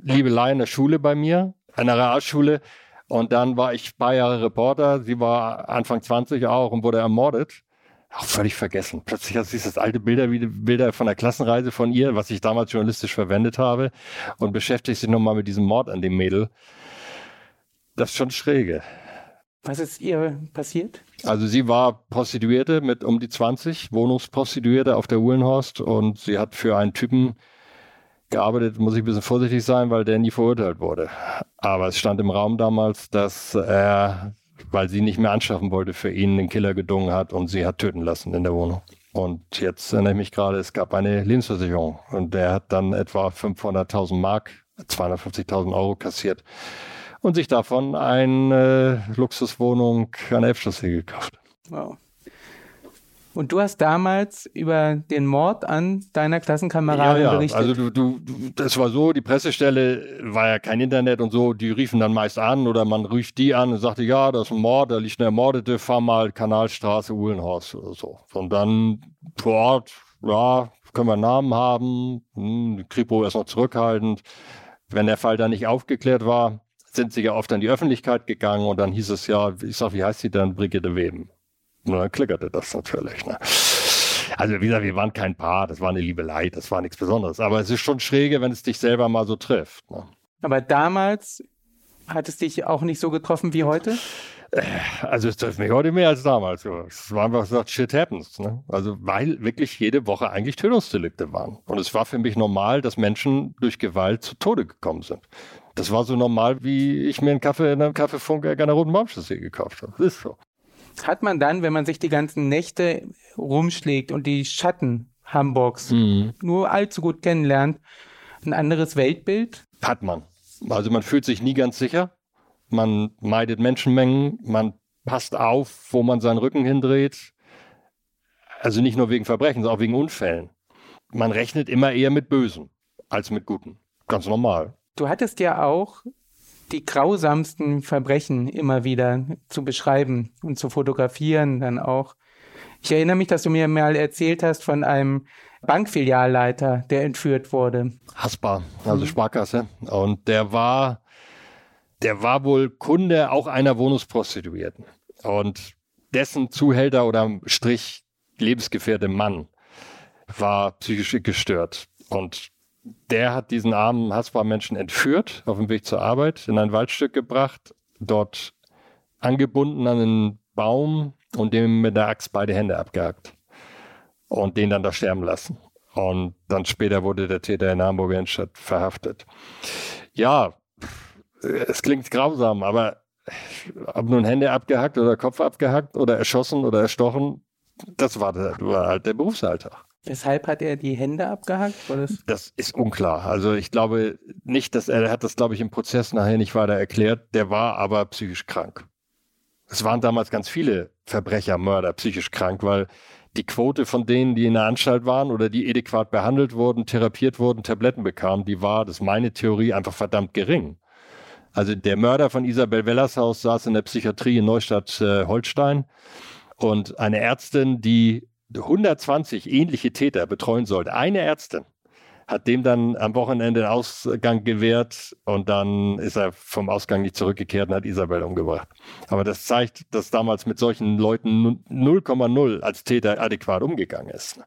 Liebelei in der Schule bei mir, einer Realschule. Und dann war ich paar Jahre Reporter. Sie war Anfang 20 auch und wurde ermordet. Auch völlig vergessen. Plötzlich hast du das alte Bilder, wie Bilder von der Klassenreise von ihr, was ich damals journalistisch verwendet habe, und beschäftigst dich nochmal mit diesem Mord an dem Mädel. Das ist schon schräge. Was ist ihr passiert? Also sie war Prostituierte mit um die 20, Wohnungsprostituierte auf der Uhlenhorst und sie hat für einen Typen gearbeitet, muss ich ein bisschen vorsichtig sein, weil der nie verurteilt wurde. Aber es stand im Raum damals, dass er, weil sie nicht mehr anschaffen wollte, für ihn den Killer gedungen hat und sie hat töten lassen in der Wohnung. Und jetzt erinnere ich mich gerade, es gab eine Lebensversicherung und der hat dann etwa 500.000 Mark, 250.000 Euro kassiert und sich davon eine Luxuswohnung an der Elbchaussee gekauft. Wow. Und du hast damals über den Mord an deiner Klassenkameradin ja, ja. berichtet. Also du, du, du, das war so, die Pressestelle war ja kein Internet und so, die riefen dann meist an oder man rief die an und sagte, ja, das ist ein Mord, da liegt eine Ermordete, fahr mal Kanalstraße, Uhlenhorst oder so. Und dann vor Ort, ja, können wir einen Namen haben, hm, Kripo ist noch zurückhaltend. Wenn der Fall dann nicht aufgeklärt war, sind sie ja oft an die Öffentlichkeit gegangen und dann hieß es ja, ich sag, wie heißt sie denn, Brigitte Weben? Und dann klickerte das natürlich. Ne? Also wie gesagt, wir waren kein Paar, das war eine Liebelei, das war nichts Besonderes. Aber es ist schon schräge, wenn es dich selber mal so trifft. Ne? Aber damals hat es dich auch nicht so getroffen wie heute? Äh, also es trifft mich heute mehr als damals. Es war einfach gesagt, shit happens. Ne? Also weil wirklich jede Woche eigentlich Tötungsdelikte waren. Und es war für mich normal, dass Menschen durch Gewalt zu Tode gekommen sind. Das war so normal, wie ich mir einen Kaffee in einem Kaffeefunker an der Roten Baumchaussee gekauft habe. Das ist so hat man dann, wenn man sich die ganzen Nächte rumschlägt und die Schatten Hamburgs mhm. nur allzu gut kennenlernt, ein anderes Weltbild? Hat man. Also man fühlt sich nie ganz sicher. Man meidet Menschenmengen. Man passt auf, wo man seinen Rücken hindreht. Also nicht nur wegen Verbrechen, sondern auch wegen Unfällen. Man rechnet immer eher mit Bösen als mit Guten. Ganz normal. Du hattest ja auch die grausamsten Verbrechen immer wieder zu beschreiben und zu fotografieren dann auch. Ich erinnere mich, dass du mir mal erzählt hast von einem Bankfilialleiter, der entführt wurde. Haspa, also. Sparkasse. Und der war, der war wohl Kunde auch einer Wohnungsprostituierten. Und dessen Zuhälter oder Strich lebensgefährte Mann war psychisch gestört. Und der hat diesen armen Haspa-Menschen entführt, auf dem Weg zur Arbeit, in ein Waldstück gebracht, dort angebunden an einen Baum und dem mit der Axt beide Hände abgehackt und den dann da sterben lassen. Und dann später wurde der Täter in Hamburger Innenstadt verhaftet. Ja, es klingt grausam, aber ob nun Hände abgehackt oder Kopf abgehackt oder erschossen oder erstochen, das war, der, war halt der Berufsalltag. Weshalb hat er die Hände abgehackt? Das? ist unklar. Also ich glaube nicht, dass er, er hat das, glaube ich, im Prozess nachher nicht weiter erklärt. Der war aber psychisch krank. Es waren damals ganz viele Verbrecher, Mörder, psychisch krank, weil die Quote von denen, die in der Anstalt waren oder die adäquat behandelt wurden, therapiert wurden, Tabletten bekamen, die war, das ist meine Theorie, einfach verdammt gering. Also der Mörder von Isabel Wellershaus saß in der Psychiatrie in Neustadt-Holstein äh, und eine Ärztin, die 120 ähnliche Täter betreuen sollte, eine Ärztin, hat dem dann am Wochenende den Ausgang gewährt und dann ist er vom Ausgang nicht zurückgekehrt und hat Isabel umgebracht. Aber das zeigt, dass damals mit solchen Leuten 0,0 als Täter adäquat umgegangen ist.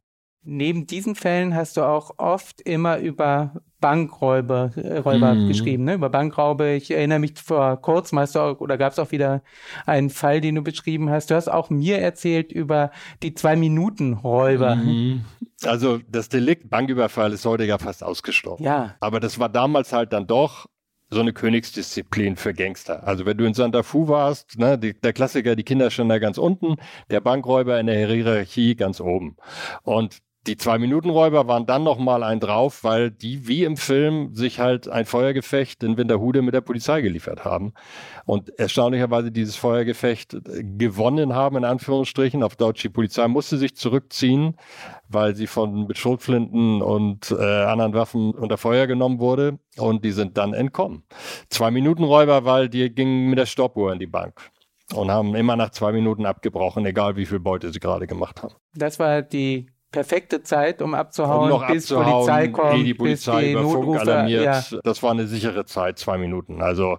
Neben diesen Fällen hast du auch oft immer über Bankräuber äh, Räuber mhm. geschrieben, ne? über Bankraube. Ich erinnere mich vor kurzem, hast du auch, oder gab es auch wieder einen Fall, den du beschrieben hast. Du hast auch mir erzählt über die Zwei-Minuten-Räuber. Mhm. Also das Delikt Banküberfall ist heute ja fast ausgestorben. Ja. Aber das war damals halt dann doch so eine Königsdisziplin für Gangster. Also wenn du in Santa Fu warst, ne, die, der Klassiker, die Kinder standen da ganz unten, der Bankräuber in der Hierarchie ganz oben. Und die Zwei-Minuten-Räuber waren dann nochmal ein drauf, weil die wie im Film sich halt ein Feuergefecht in Winterhude mit der Polizei geliefert haben. Und erstaunlicherweise dieses Feuergefecht gewonnen haben, in Anführungsstrichen. Auf Deutsch, die Polizei musste sich zurückziehen, weil sie von mit Schrotflinten und äh, anderen Waffen unter Feuer genommen wurde. Und die sind dann entkommen. Zwei-Minuten-Räuber, weil die gingen mit der Stoppuhr in die Bank und haben immer nach zwei Minuten abgebrochen, egal wie viel Beute sie gerade gemacht haben. Das war die perfekte Zeit, um abzuhauen, um bis abzuhauen, Polizei kommt, die Polizei bis die über Funk alarmiert. Ja. Das war eine sichere Zeit, zwei Minuten. Also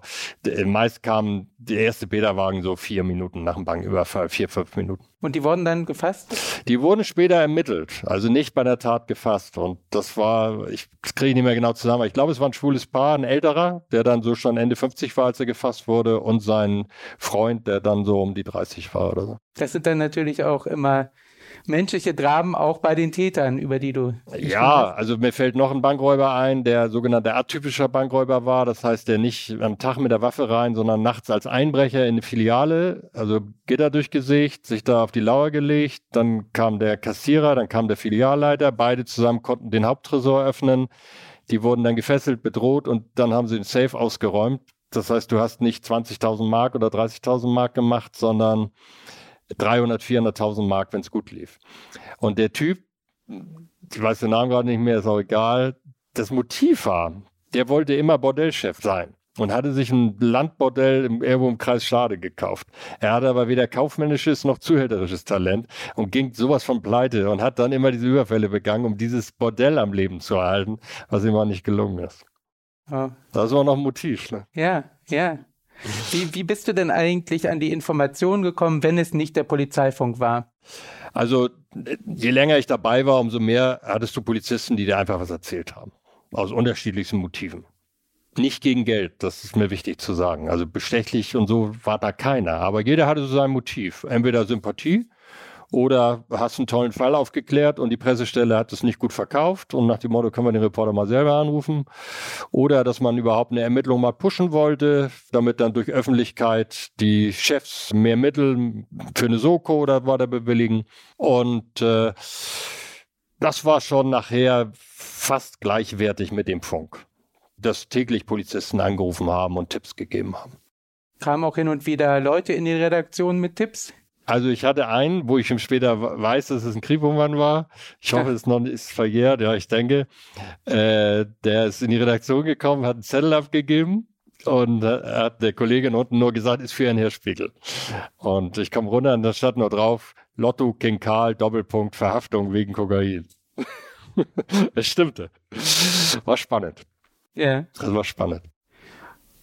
meist kam der erste Bäderwagen so vier Minuten nach dem Banküberfall, vier, fünf Minuten. Und die wurden dann gefasst? Die wurden später ermittelt, also nicht bei der Tat gefasst. Und das war, ich kriege nicht mehr genau zusammen, ich glaube, es war ein schwules Paar, ein älterer, der dann so schon Ende 50 war, als er gefasst wurde, und sein Freund, der dann so um die 30 war oder so. Das sind dann natürlich auch immer menschliche Dramen auch bei den Tätern, über die du. Ja, also mir fällt noch ein Bankräuber ein, der sogenannte atypischer Bankräuber war. Das heißt, der nicht am Tag mit der Waffe rein, sondern nachts als Einbrecher in eine Filiale, also Gitter durchgesägt, sich da auf die Lauer gelegt. Dann kam der Kassierer, dann kam der Filialleiter. Beide zusammen konnten den Haupttresor öffnen. Die wurden dann gefesselt, bedroht und dann haben sie den Safe ausgeräumt. Das heißt, du hast nicht 20.000 Mark oder 30.000 Mark gemacht, sondern 300, 400.000 Mark, wenn es gut lief. Und der Typ, ich weiß den Namen gerade nicht mehr, ist auch egal, das Motiv war, der wollte immer Bordellchef sein und hatte sich ein Landbordell im, irgendwo im Kreis Schade gekauft. Er hatte aber weder kaufmännisches noch zuhälterisches Talent und ging sowas von pleite und hat dann immer diese Überfälle begangen, um dieses Bordell am Leben zu erhalten, was ihm auch nicht gelungen ist. Oh. Das war noch ein Motiv. Ne? Ja, ja. Wie, wie bist du denn eigentlich an die Informationen gekommen, wenn es nicht der Polizeifunk war? Also, je länger ich dabei war, umso mehr hattest du Polizisten, die dir einfach was erzählt haben. Aus unterschiedlichsten Motiven. Nicht gegen Geld, das ist mir wichtig zu sagen. Also bestechlich und so war da keiner. Aber jeder hatte so sein Motiv. Entweder Sympathie oder hast einen tollen Fall aufgeklärt und die Pressestelle hat es nicht gut verkauft und nach dem Motto können wir den Reporter mal selber anrufen. Oder dass man überhaupt eine Ermittlung mal pushen wollte, damit dann durch Öffentlichkeit die Chefs mehr Mittel für eine Soko oder weiter bewilligen. Und äh, das war schon nachher fast gleichwertig mit dem Funk, dass täglich Polizisten angerufen haben und Tipps gegeben haben. Kamen auch hin und wieder Leute in die Redaktion mit Tipps? Also ich hatte einen, wo ich ihm später weiß, dass es ein Kripo-Mann war. Ich hoffe, es noch ist verjährt, ja, ich denke. Äh, der ist in die Redaktion gekommen, hat einen Zettel abgegeben und äh, hat der Kollegin unten nur gesagt, ist für ein Herr Spiegel. Und ich komme runter und da stand nur drauf, Lotto, King Karl, Doppelpunkt, Verhaftung wegen Kokain. [laughs] es stimmte. War spannend. Ja. Das war spannend.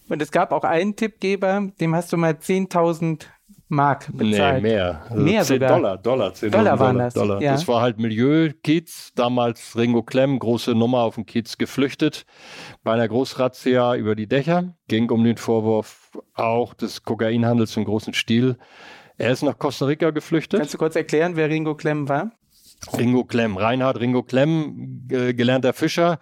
Und es gab auch einen Tippgeber, dem hast du mal 10.000 Mark bezahlt. Nee, mehr. Also mehr 10 sogar. Dollar, Dollar, 10 Dollar waren Dollar, das, Dollar. ja. Das war halt Milieu-Kiez, damals Ringo Klemm, große Nummer auf dem Kiez geflüchtet, bei einer Großrazzia über die Dächer, ging um den Vorwurf auch des Kokainhandels im großen Stil. Er ist nach Costa Rica geflüchtet. Kannst du kurz erklären, wer Ringo Klemm war? Ringo Klemm, Reinhard Ringo Klemm, äh, gelernter Fischer,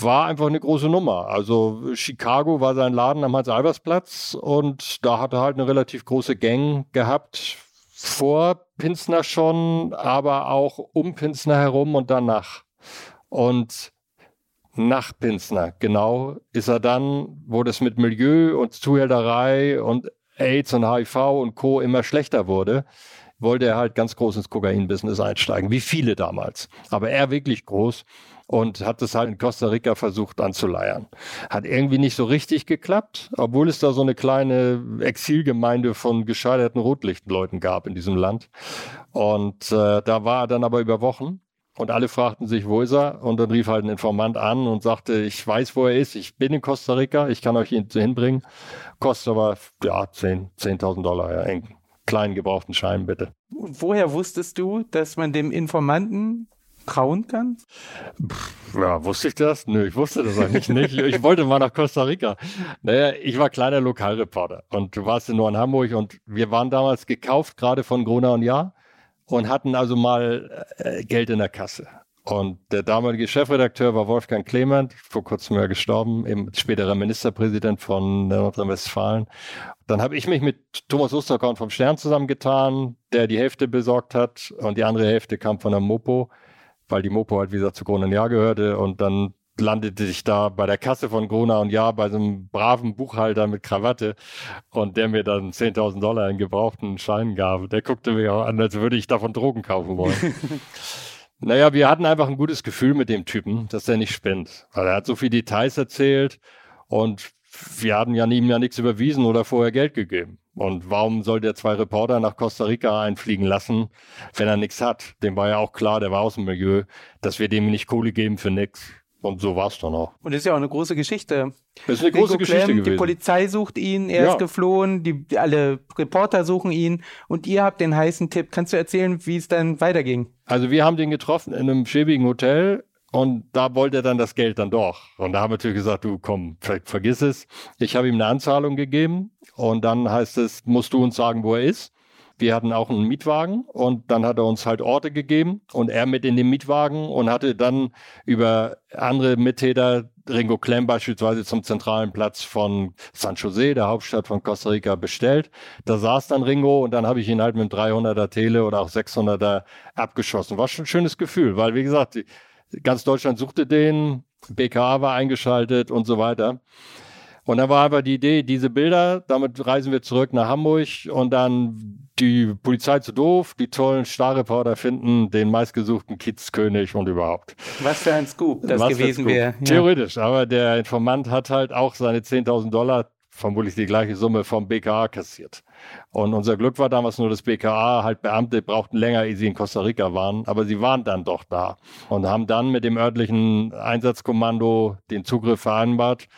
war einfach eine große Nummer. Also Chicago war sein Laden am Hans-Albers-Platz und da hat er halt eine relativ große Gang gehabt. Vor Pinsner schon, aber auch um Pinsner herum und danach. Und nach Pinsner, genau, ist er dann, wo das mit Milieu und Zuhälterei und AIDS und HIV und Co. immer schlechter wurde, wollte er halt ganz groß ins Kokain-Business einsteigen, wie viele damals. Aber er wirklich groß und hat es halt in Costa Rica versucht anzuleiern. Hat irgendwie nicht so richtig geklappt, obwohl es da so eine kleine Exilgemeinde von gescheiterten Rotlichtleuten gab in diesem Land. Und äh, da war er dann aber über Wochen. Und alle fragten sich, wo ist er? Und dann rief halt ein Informant an und sagte, ich weiß, wo er ist. Ich bin in Costa Rica. Ich kann euch ihn hinbringen. Kostet aber, ja, 10, 10.000 Dollar, ja, eng kleinen gebrauchten Schein, bitte. Woher wusstest du, dass man dem Informanten trauen kann? Ja, wusste ich das? Nö, ich wusste das eigentlich nicht. Ich wollte mal nach Costa Rica. Naja, ich war kleiner Lokalreporter und du warst nur in Hamburg und wir waren damals gekauft, gerade von Gruner und Jahr und hatten also mal äh, Geld in der Kasse. Und der damalige Chefredakteur war Wolfgang Clement, vor kurzem ja gestorben, eben späterer Ministerpräsident von Nordrhein-Westfalen. Dann habe ich mich mit Thomas Osterkorn vom Stern zusammengetan, der die Hälfte besorgt hat und die andere Hälfte kam von der Mopo, weil die Mopo halt wie gesagt zu und Jahr gehörte und dann landete ich da bei der Kasse von Gruner und Jahr bei so einem braven Buchhalter mit Krawatte und der mir dann 10.000 Dollar in gebrauchten Scheinen gab. Der guckte mich auch an, als würde ich davon Drogen kaufen wollen. [laughs] Naja, wir hatten einfach ein gutes Gefühl mit dem Typen, dass der nicht spinnt. Weil er hat so viele Details erzählt und wir hatten ja ihm ja nichts überwiesen oder vorher Geld gegeben. Und warum soll der zwei Reporter nach Costa Rica einfliegen lassen, wenn er nichts hat? Dem war ja auch klar, der war aus dem Milieu, dass wir dem nicht Kohle geben für nichts. Und so war es dann auch. Und das ist ja auch eine große Geschichte. Das ist eine große Ringo Geschichte Klemm, gewesen. Die Polizei sucht ihn, er Ja. ist geflohen, die, alle Reporter suchen ihn und ihr habt den heißen Tipp. Kannst du erzählen, wie es dann weiterging? Also wir haben den getroffen in einem schäbigen Hotel und da wollte er dann das Geld dann doch. Und da haben wir natürlich gesagt, du komm, ver vergiss es. Ich habe ihm eine Anzahlung gegeben und dann heißt es, musst du uns sagen, wo er ist. Wir hatten auch einen Mietwagen und dann hat er uns halt Orte gegeben und er mit in den Mietwagen und hatte dann über andere Mittäter Ringo Klemm beispielsweise zum zentralen Platz von San Jose, der Hauptstadt von Costa Rica, bestellt. Da saß dann Ringo und dann habe ich ihn halt mit einem 300er Tele oder auch 600er abgeschossen. War schon ein schönes Gefühl, weil wie gesagt, ganz Deutschland suchte den, BKA war eingeschaltet und so weiter. Und dann war aber die Idee, diese Bilder, damit reisen wir zurück nach Hamburg und dann die Polizei zu doof, die tollen Starreporter finden den meistgesuchten Kiezkönig und überhaupt. Was für ein Scoop das Was gewesen wäre. Ja. Theoretisch, aber der Informant hat halt auch seine 10.000 Dollar, vermutlich die gleiche Summe vom BKA kassiert. Und unser Glück war damals nur das BKA, halt Beamte brauchten länger, ehe sie in Costa Rica waren, aber sie waren dann doch da und haben dann mit dem örtlichen Einsatzkommando den Zugriff vereinbart.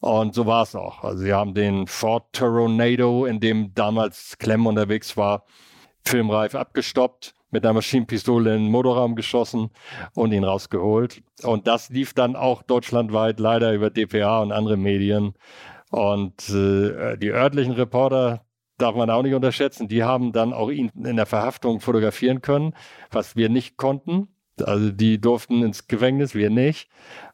Und so war es auch. Also sie haben den Ford Tornado, in dem damals Clem unterwegs war, filmreif abgestoppt, mit einer Maschinenpistole in den Motorraum geschossen und ihn rausgeholt. Und das lief dann auch deutschlandweit leider über DPA und andere Medien. Und äh, die örtlichen Reporter darf man auch nicht unterschätzen. Die haben dann auch ihn in der Verhaftung fotografieren können, was wir nicht konnten. Also die durften ins Gefängnis, wir nicht.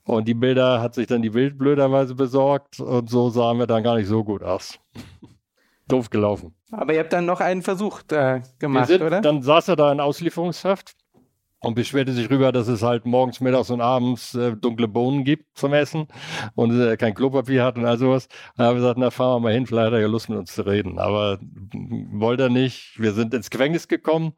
Und die Bilder hat sich dann die Wild blöderweise besorgt und so sahen wir dann gar nicht so gut aus. [laughs] Doof gelaufen. Aber ihr habt dann noch einen Versuch äh, gemacht, sind, oder? Dann saß er da in Auslieferungshaft und beschwerte sich rüber, dass es halt morgens, mittags und abends äh, dunkle Bohnen gibt zum Essen und er kein Klopapier hat und all sowas. Dann haben wir gesagt, na fahren wir mal hin, vielleicht hat er ja Lust mit uns zu reden. Aber mm, wollte er nicht. Wir sind ins Gefängnis gekommen.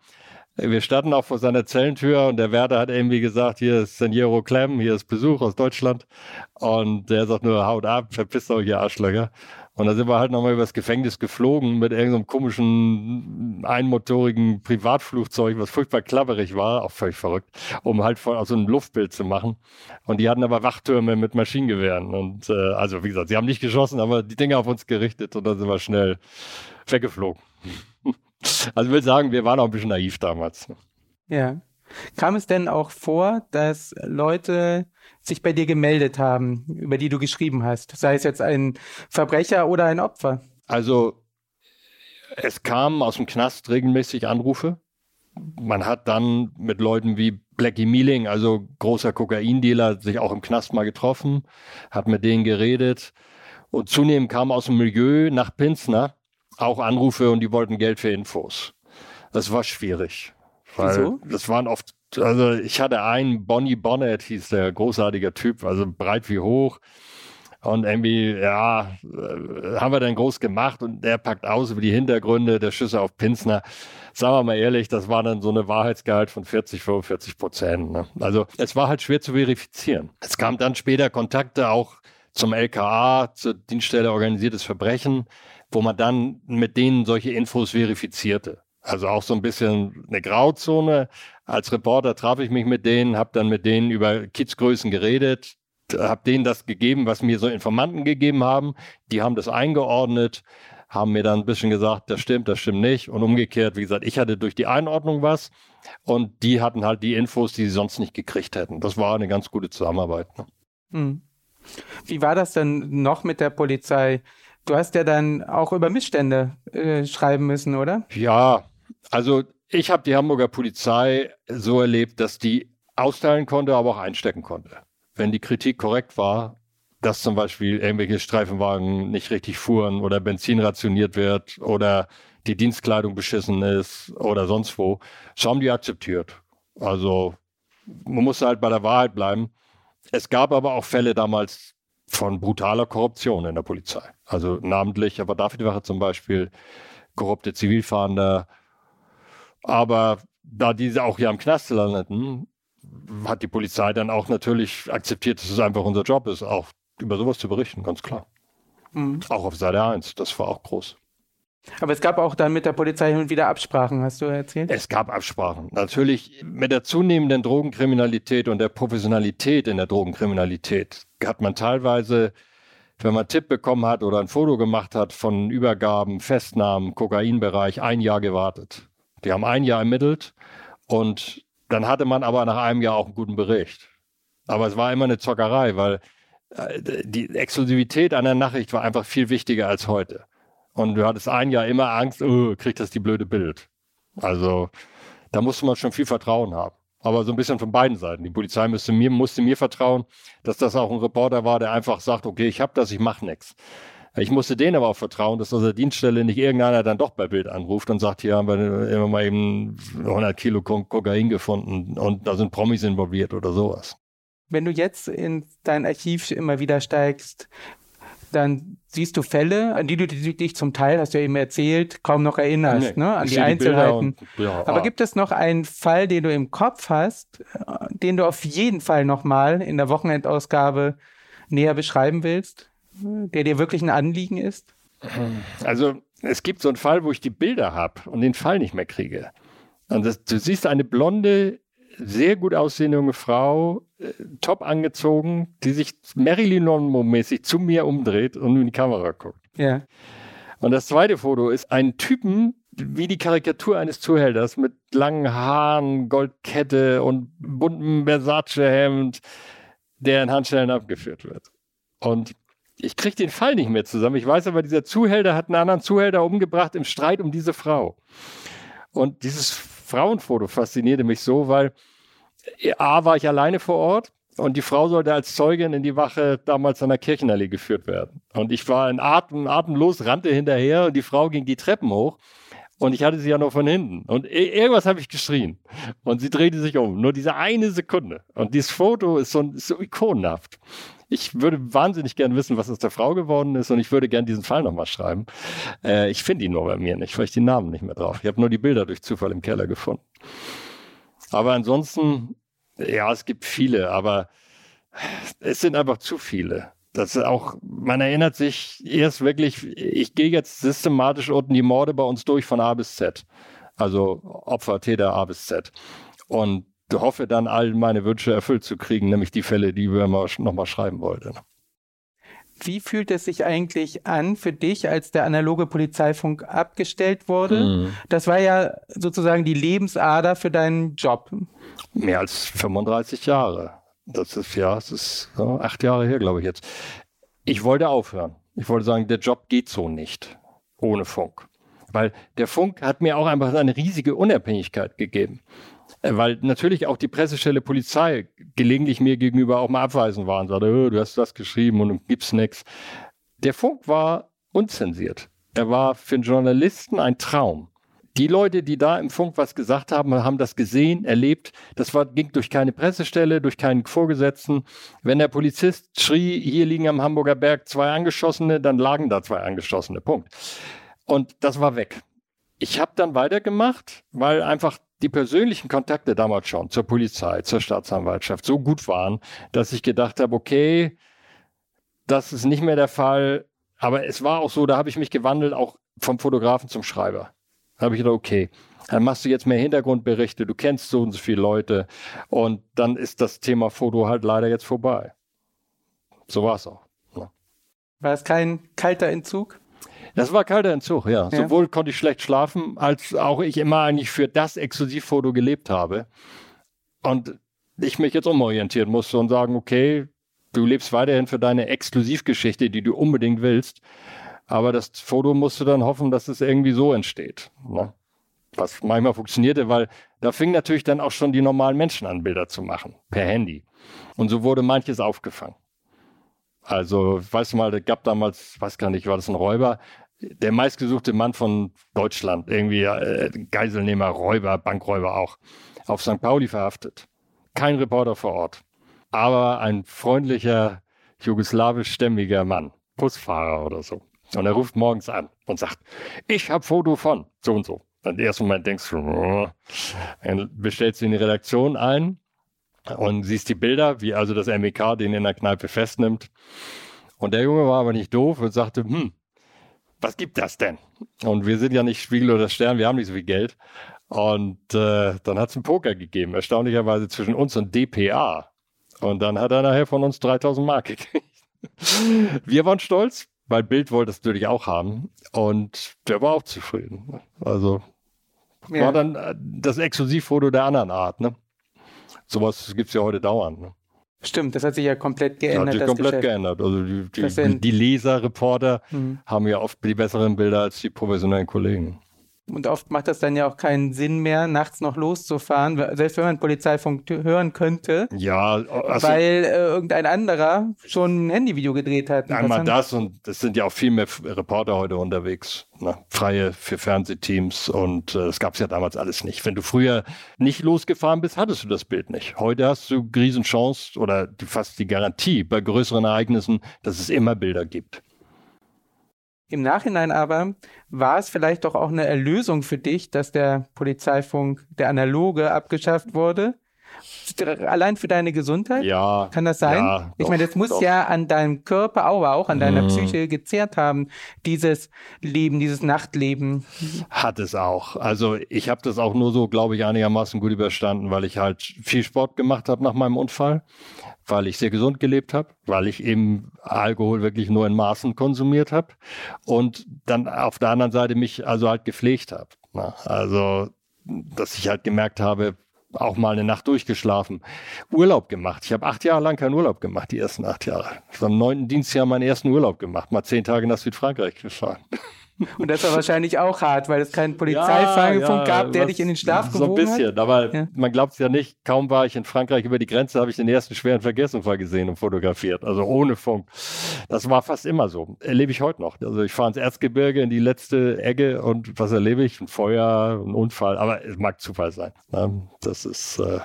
Wir standen auch vor seiner Zellentür und der Wärter hat irgendwie gesagt, hier ist Seniero Clem, hier ist Besuch aus Deutschland. Und der sagt nur, haut ab, verpisst euch, ihr Arschlöcher. Und da sind wir halt nochmal übers Gefängnis geflogen mit irgendeinem komischen einmotorigen Privatflugzeug, was furchtbar klapperig war, auch völlig verrückt, um halt so einem Luftbild zu machen. Und die hatten aber Wachtürme mit Maschinengewehren. Und äh, also wie gesagt, sie haben nicht geschossen, aber die Dinge auf uns gerichtet und dann sind wir schnell weggeflogen. [laughs] also ich will sagen, wir waren auch ein bisschen naiv damals. Ja. Kam es denn auch vor, dass Leute sich bei dir gemeldet haben, über die du geschrieben hast? Sei es jetzt ein Verbrecher oder ein Opfer? Also es kamen aus dem Knast regelmäßig Anrufe. Man hat dann mit Leuten wie Blackie Mealing, also großer Kokaindealer, sich auch im Knast mal getroffen, hat mit denen geredet. Und zunehmend kamen aus dem Milieu nach Pinsner auch Anrufe und die wollten Geld für Infos. Das war schwierig. Wieso? Das waren oft also ich hatte einen, Bonnie Bonnet hieß der, großartiger Typ, also breit wie hoch. Und irgendwie, ja, äh, haben wir dann groß gemacht und der packt aus über die Hintergründe der Schüsse auf Pinsner. Sagen wir mal ehrlich, das war dann so eine Wahrheitsgehalt von 40, 45 Prozent. Ne? Also es war halt schwer zu verifizieren. Es kam dann später Kontakte auch zum LKA, zur Dienststelle organisiertes Verbrechen, wo man dann mit denen solche Infos verifizierte. Also auch so ein bisschen eine Grauzone. Als Reporter traf ich mich mit denen, habe dann mit denen über Kidsgrößen geredet, habe denen das gegeben, was mir so Informanten gegeben haben. Die haben das eingeordnet, haben mir dann ein bisschen gesagt, das stimmt, das stimmt nicht. Und umgekehrt, wie gesagt, ich hatte durch die Einordnung was und die hatten halt die Infos, die sie sonst nicht gekriegt hätten. Das war eine ganz gute Zusammenarbeit. Ne? Hm. Wie war das denn noch mit der Polizei? Du hast ja dann auch über Missstände äh, schreiben müssen, oder? Ja, also ich habe die Hamburger Polizei so erlebt, dass die austeilen konnte, aber auch einstecken konnte. Wenn die Kritik korrekt war, dass zum Beispiel irgendwelche Streifenwagen nicht richtig fuhren oder Benzin rationiert wird oder die Dienstkleidung beschissen ist oder sonst wo, so haben die akzeptiert. Also man muss halt bei der Wahrheit bleiben. Es gab aber auch Fälle damals von brutaler Korruption in der Polizei. Also namentlich, aber dafür die Wache zum Beispiel, korrupte Zivilfahnder, aber da diese auch hier im Knast landeten, hat die Polizei dann auch natürlich akzeptiert, dass es einfach unser Job ist, auch über sowas zu berichten, ganz klar. Mhm. Auch auf Seite 1, das war auch groß. Aber es gab auch dann mit der Polizei hin und wieder Absprachen, hast du erzählt? Es gab Absprachen. Natürlich mit der zunehmenden Drogenkriminalität und der Professionalität in der Drogenkriminalität hat man teilweise, wenn man einen Tipp bekommen hat oder ein Foto gemacht hat von Übergaben, Festnahmen, Kokainbereich, ein Jahr gewartet. Die haben ein Jahr ermittelt und dann hatte man aber nach einem Jahr auch einen guten Bericht. Aber es war immer eine Zockerei, weil äh, die Exklusivität einer Nachricht war einfach viel wichtiger als heute. Und du hattest ein Jahr immer Angst, oh, kriegt das die blöde Bild. Also da musste man schon viel Vertrauen haben. Aber so ein bisschen von beiden Seiten. Die Polizei musste mir, musste mir vertrauen, dass das auch ein Reporter war, der einfach sagt, okay, ich habe das, ich mache nichts. Ich musste denen aber auch vertrauen, dass aus der Dienststelle nicht irgendeiner dann doch bei Bild anruft und sagt, hier haben wir immer mal eben 100 Kilo Kokain gefunden und da sind Promis involviert oder sowas. Wenn du jetzt in dein Archiv immer wieder steigst, dann siehst du Fälle, an die du dich zum Teil, hast du ja eben erzählt, kaum noch erinnerst, nee, ne? an die Einzelheiten. Die und, ja, Aber ah. gibt es noch einen Fall, den du im Kopf hast, den du auf jeden Fall nochmal in der Wochenendausgabe näher beschreiben willst? Der dir wirklich ein Anliegen ist? Also es gibt so einen Fall, wo ich die Bilder habe und den Fall nicht mehr kriege. Und das, du siehst eine blonde, sehr gut aussehende junge Frau, äh, top angezogen, die sich Marilyn Monroe-mäßig zu mir umdreht und in die Kamera guckt. Ja. Und das zweite Foto ist ein Typen, wie die Karikatur eines Zuhälters mit langen Haaren, Goldkette und buntem Versace-Hemd, der in Handschellen abgeführt wird. Und ich kriege den Fall nicht mehr zusammen. Ich weiß aber, dieser Zuhälter hat einen anderen Zuhälter umgebracht im Streit um diese Frau. Und dieses Frauenfoto faszinierte mich so, weil äh, A war ich alleine vor Ort und die Frau sollte als Zeugin in die Wache damals an der Kirchenallee geführt werden. Und ich war in Atem, atemlos, rannte hinterher und die Frau ging die Treppen hoch und ich hatte sie ja noch von hinten. Und irgendwas habe ich geschrien. Und sie drehte sich um. Nur diese eine Sekunde. Und dieses Foto ist so, ist so ikonenhaft. Ich würde wahnsinnig gern wissen, was aus der Frau geworden ist und ich würde gern diesen Fall nochmal schreiben. Äh, ich finde ihn nur bei mir nicht, weil ich die Namen nicht mehr drauf. Ich habe nur die Bilder durch Zufall im Keller gefunden. Aber ansonsten, ja, es gibt viele, aber es sind einfach zu viele. Das ist auch, man erinnert sich erst wirklich, ich gehe jetzt systematisch unten die Morde bei uns durch von A bis Z. Also Opfer, Täter A bis Z. Und hoffe dann, all meine Wünsche erfüllt zu kriegen, nämlich die Fälle, die wir nochmal schreiben wollten. Wie fühlt es sich eigentlich an für dich, als der analoge Polizeifunk abgestellt wurde? Mhm. Das war ja sozusagen die Lebensader für deinen Job. Mehr als 35 Jahre. Das ist ja, es ist so acht Jahre her, glaube ich jetzt. Ich wollte aufhören. Ich wollte sagen, der Job geht so nicht ohne Funk. Weil der Funk hat mir auch einfach eine riesige Unabhängigkeit gegeben. Äh, weil natürlich auch die Pressestelle Polizei gelegentlich mir gegenüber auch mal abweisend war und sagte, oh, du hast das geschrieben und gibst nichts. Der Funk war unzensiert. Er war für einen Journalisten ein Traum. Die Leute, die da im Funk was gesagt haben, haben das gesehen, erlebt. Das war, ging durch keine Pressestelle, durch keinen Vorgesetzten. Wenn der Polizist schrie, hier liegen am Hamburger Berg zwei Angeschossene, dann lagen da zwei Angeschossene. Punkt. Und das war weg. Ich habe dann weitergemacht, weil einfach die persönlichen Kontakte damals schon zur Polizei, zur Staatsanwaltschaft so gut waren, dass ich gedacht habe, okay, das ist nicht mehr der Fall. Aber es war auch so, da habe ich mich gewandelt, auch vom Fotografen zum Schreiber. Da habe ich gedacht, okay, dann machst du jetzt mehr Hintergrundberichte, du kennst so und so viele Leute und dann ist das Thema Foto halt leider jetzt vorbei. So war es auch. Ne? War es kein kalter Entzug? Das war kalter Entzug, ja. ja. Sowohl konnte ich schlecht schlafen, als auch ich immer eigentlich für das Exklusivfoto gelebt habe. Und ich mich jetzt umorientieren musste und sagen, okay, du lebst weiterhin für deine Exklusivgeschichte, die du unbedingt willst. Aber das Foto musst du dann hoffen, dass es irgendwie so entsteht. Ne? Was manchmal funktionierte, weil da fing natürlich dann auch schon die normalen Menschen an, Bilder zu machen, per Handy. Und so wurde manches aufgefangen. Also, weißt du mal, es gab damals, weiß gar nicht, war das ein Räuber, der meistgesuchte Mann von Deutschland, irgendwie äh, Geiselnehmer, Räuber, Bankräuber auch, auf St. Pauli verhaftet. Kein Reporter vor Ort, aber ein freundlicher, jugoslawisch-stämmiger Mann, Busfahrer oder so. Und er ruft morgens an und sagt, ich habe Foto von so und so. Im ersten Moment denkst du, oh. dann bestellst du in die Redaktion ein und siehst die Bilder, wie also das MEK den in der Kneipe festnimmt. Und der Junge war aber nicht doof und sagte, hm, was gibt das denn? Und wir sind ja nicht Spiegel oder Stern, wir haben nicht so viel Geld. Und äh, dann hat es einen Poker gegeben, erstaunlicherweise zwischen uns und DPA. Und dann hat er nachher von uns 3000 Mark gekriegt. [laughs] wir waren stolz, weil Bild wollte es natürlich auch haben. Und der war auch zufrieden. Also ja. war dann äh, das Exklusivfoto der anderen Art. Ne? Sowas gibt es ja heute dauernd. Ne? Stimmt, das hat sich ja komplett geändert. Das hat sich komplett Geschäft. geändert. Also die, die, die Leser, Reporter mhm. haben ja oft die besseren Bilder als die professionellen Kollegen. Und oft macht das dann ja auch keinen Sinn mehr, nachts noch loszufahren, selbst wenn man Polizeifunk hören könnte. Ja, also weil äh, irgendein anderer schon ein Handyvideo gedreht hat. Einmal das und es sind ja auch viel mehr Reporter heute unterwegs. Ne? Freie für Fernsehteams und äh, das gab es ja damals alles nicht. Wenn du früher nicht losgefahren bist, hattest du das Bild nicht. Heute hast du Riesenchance oder fast die Garantie bei größeren Ereignissen, dass es immer Bilder gibt. Im Nachhinein aber war es vielleicht doch auch eine Erlösung für dich, dass der Polizeifunk, der analoge, abgeschafft wurde. Allein für deine Gesundheit? Ja. Kann das sein? Ja, ich meine, das muss doch. ja an deinem Körper, aber auch an deiner mhm. Psyche gezehrt haben, dieses Leben, dieses Nachtleben. Hat es auch. Also ich habe das auch nur so, glaube ich, einigermaßen gut überstanden, weil ich halt viel Sport gemacht habe nach meinem Unfall, weil ich sehr gesund gelebt habe, weil ich eben Alkohol wirklich nur in Maßen konsumiert habe und dann auf der anderen Seite mich also halt gepflegt habe. Also dass ich halt gemerkt habe, auch mal eine Nacht durchgeschlafen, Urlaub gemacht. Ich habe acht Jahre lang keinen Urlaub gemacht, die ersten acht Jahre. Ich habe am neunten Dienstjahr meinen ersten Urlaub gemacht, mal zehn Tage nach Südfrankreich gefahren. Und das war wahrscheinlich auch hart, weil es keinen Polizeifunk ja, ja, gab, der was, dich in den Schlaf gewogen hat. So ein bisschen, hat. aber ja. man glaubt es ja nicht. Kaum war ich in Frankreich über die Grenze, habe ich den ersten schweren Verkehrsunfall gesehen und fotografiert. Also ohne Funk. Das war fast immer so. Erlebe ich heute noch. Also ich fahre ins Erzgebirge in die letzte Ecke und was erlebe ich? Ein Feuer, ein Unfall. Aber es mag Zufall sein. Ne? Das ist... Äh,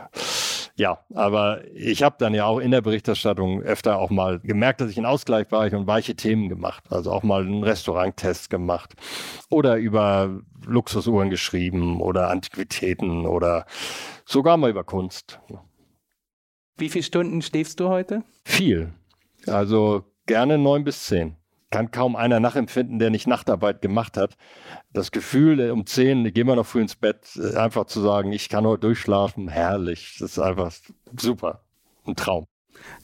ja, aber ich habe dann ja auch in der Berichterstattung öfter auch mal gemerkt, dass ich in Ausgleich war und weiche Themen gemacht. Also auch mal einen Restauranttest gemacht oder über Luxusuhren geschrieben oder Antiquitäten oder sogar mal über Kunst. Wie viele Stunden schläfst du heute? Viel. Also gerne neun bis zehn. Kann kaum einer nachempfinden, der nicht Nachtarbeit gemacht hat. Das Gefühl, äh, um zehn gehen wir noch früh ins Bett, äh, einfach zu sagen, ich kann heute durchschlafen, herrlich. Das ist einfach super. Ein Traum.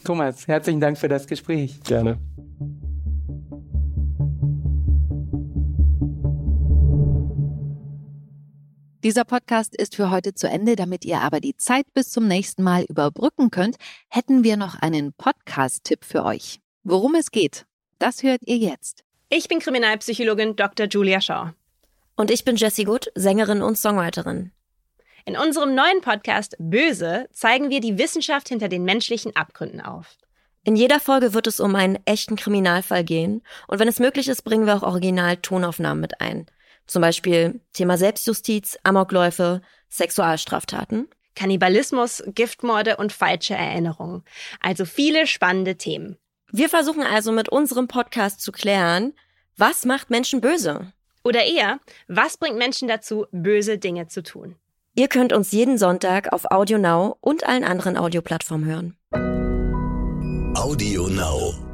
Thomas, herzlichen Dank für das Gespräch. Gerne. Dieser Podcast ist für heute zu Ende. Damit ihr aber die Zeit bis zum nächsten Mal überbrücken könnt, hätten wir noch einen Podcast-Tipp für euch. Worum es geht, das hört ihr jetzt. Ich bin Kriminalpsychologin Dr. Julia Shaw. Und ich bin Jessie Good, Sängerin und Songwriterin. In unserem neuen Podcast Böse zeigen wir die Wissenschaft hinter den menschlichen Abgründen auf. In jeder Folge wird es um einen echten Kriminalfall gehen und wenn es möglich ist, bringen wir auch Original-Tonaufnahmen mit ein. Zum Beispiel Thema Selbstjustiz, Amokläufe, Sexualstraftaten. Kannibalismus, Giftmorde und falsche Erinnerungen. Also viele spannende Themen. Wir versuchen also mit unserem Podcast zu klären, was macht Menschen böse? Oder eher, was bringt Menschen dazu, böse Dinge zu tun? Ihr könnt uns jeden Sonntag auf Audio Now und allen anderen Audioplattformen hören. Audio Now.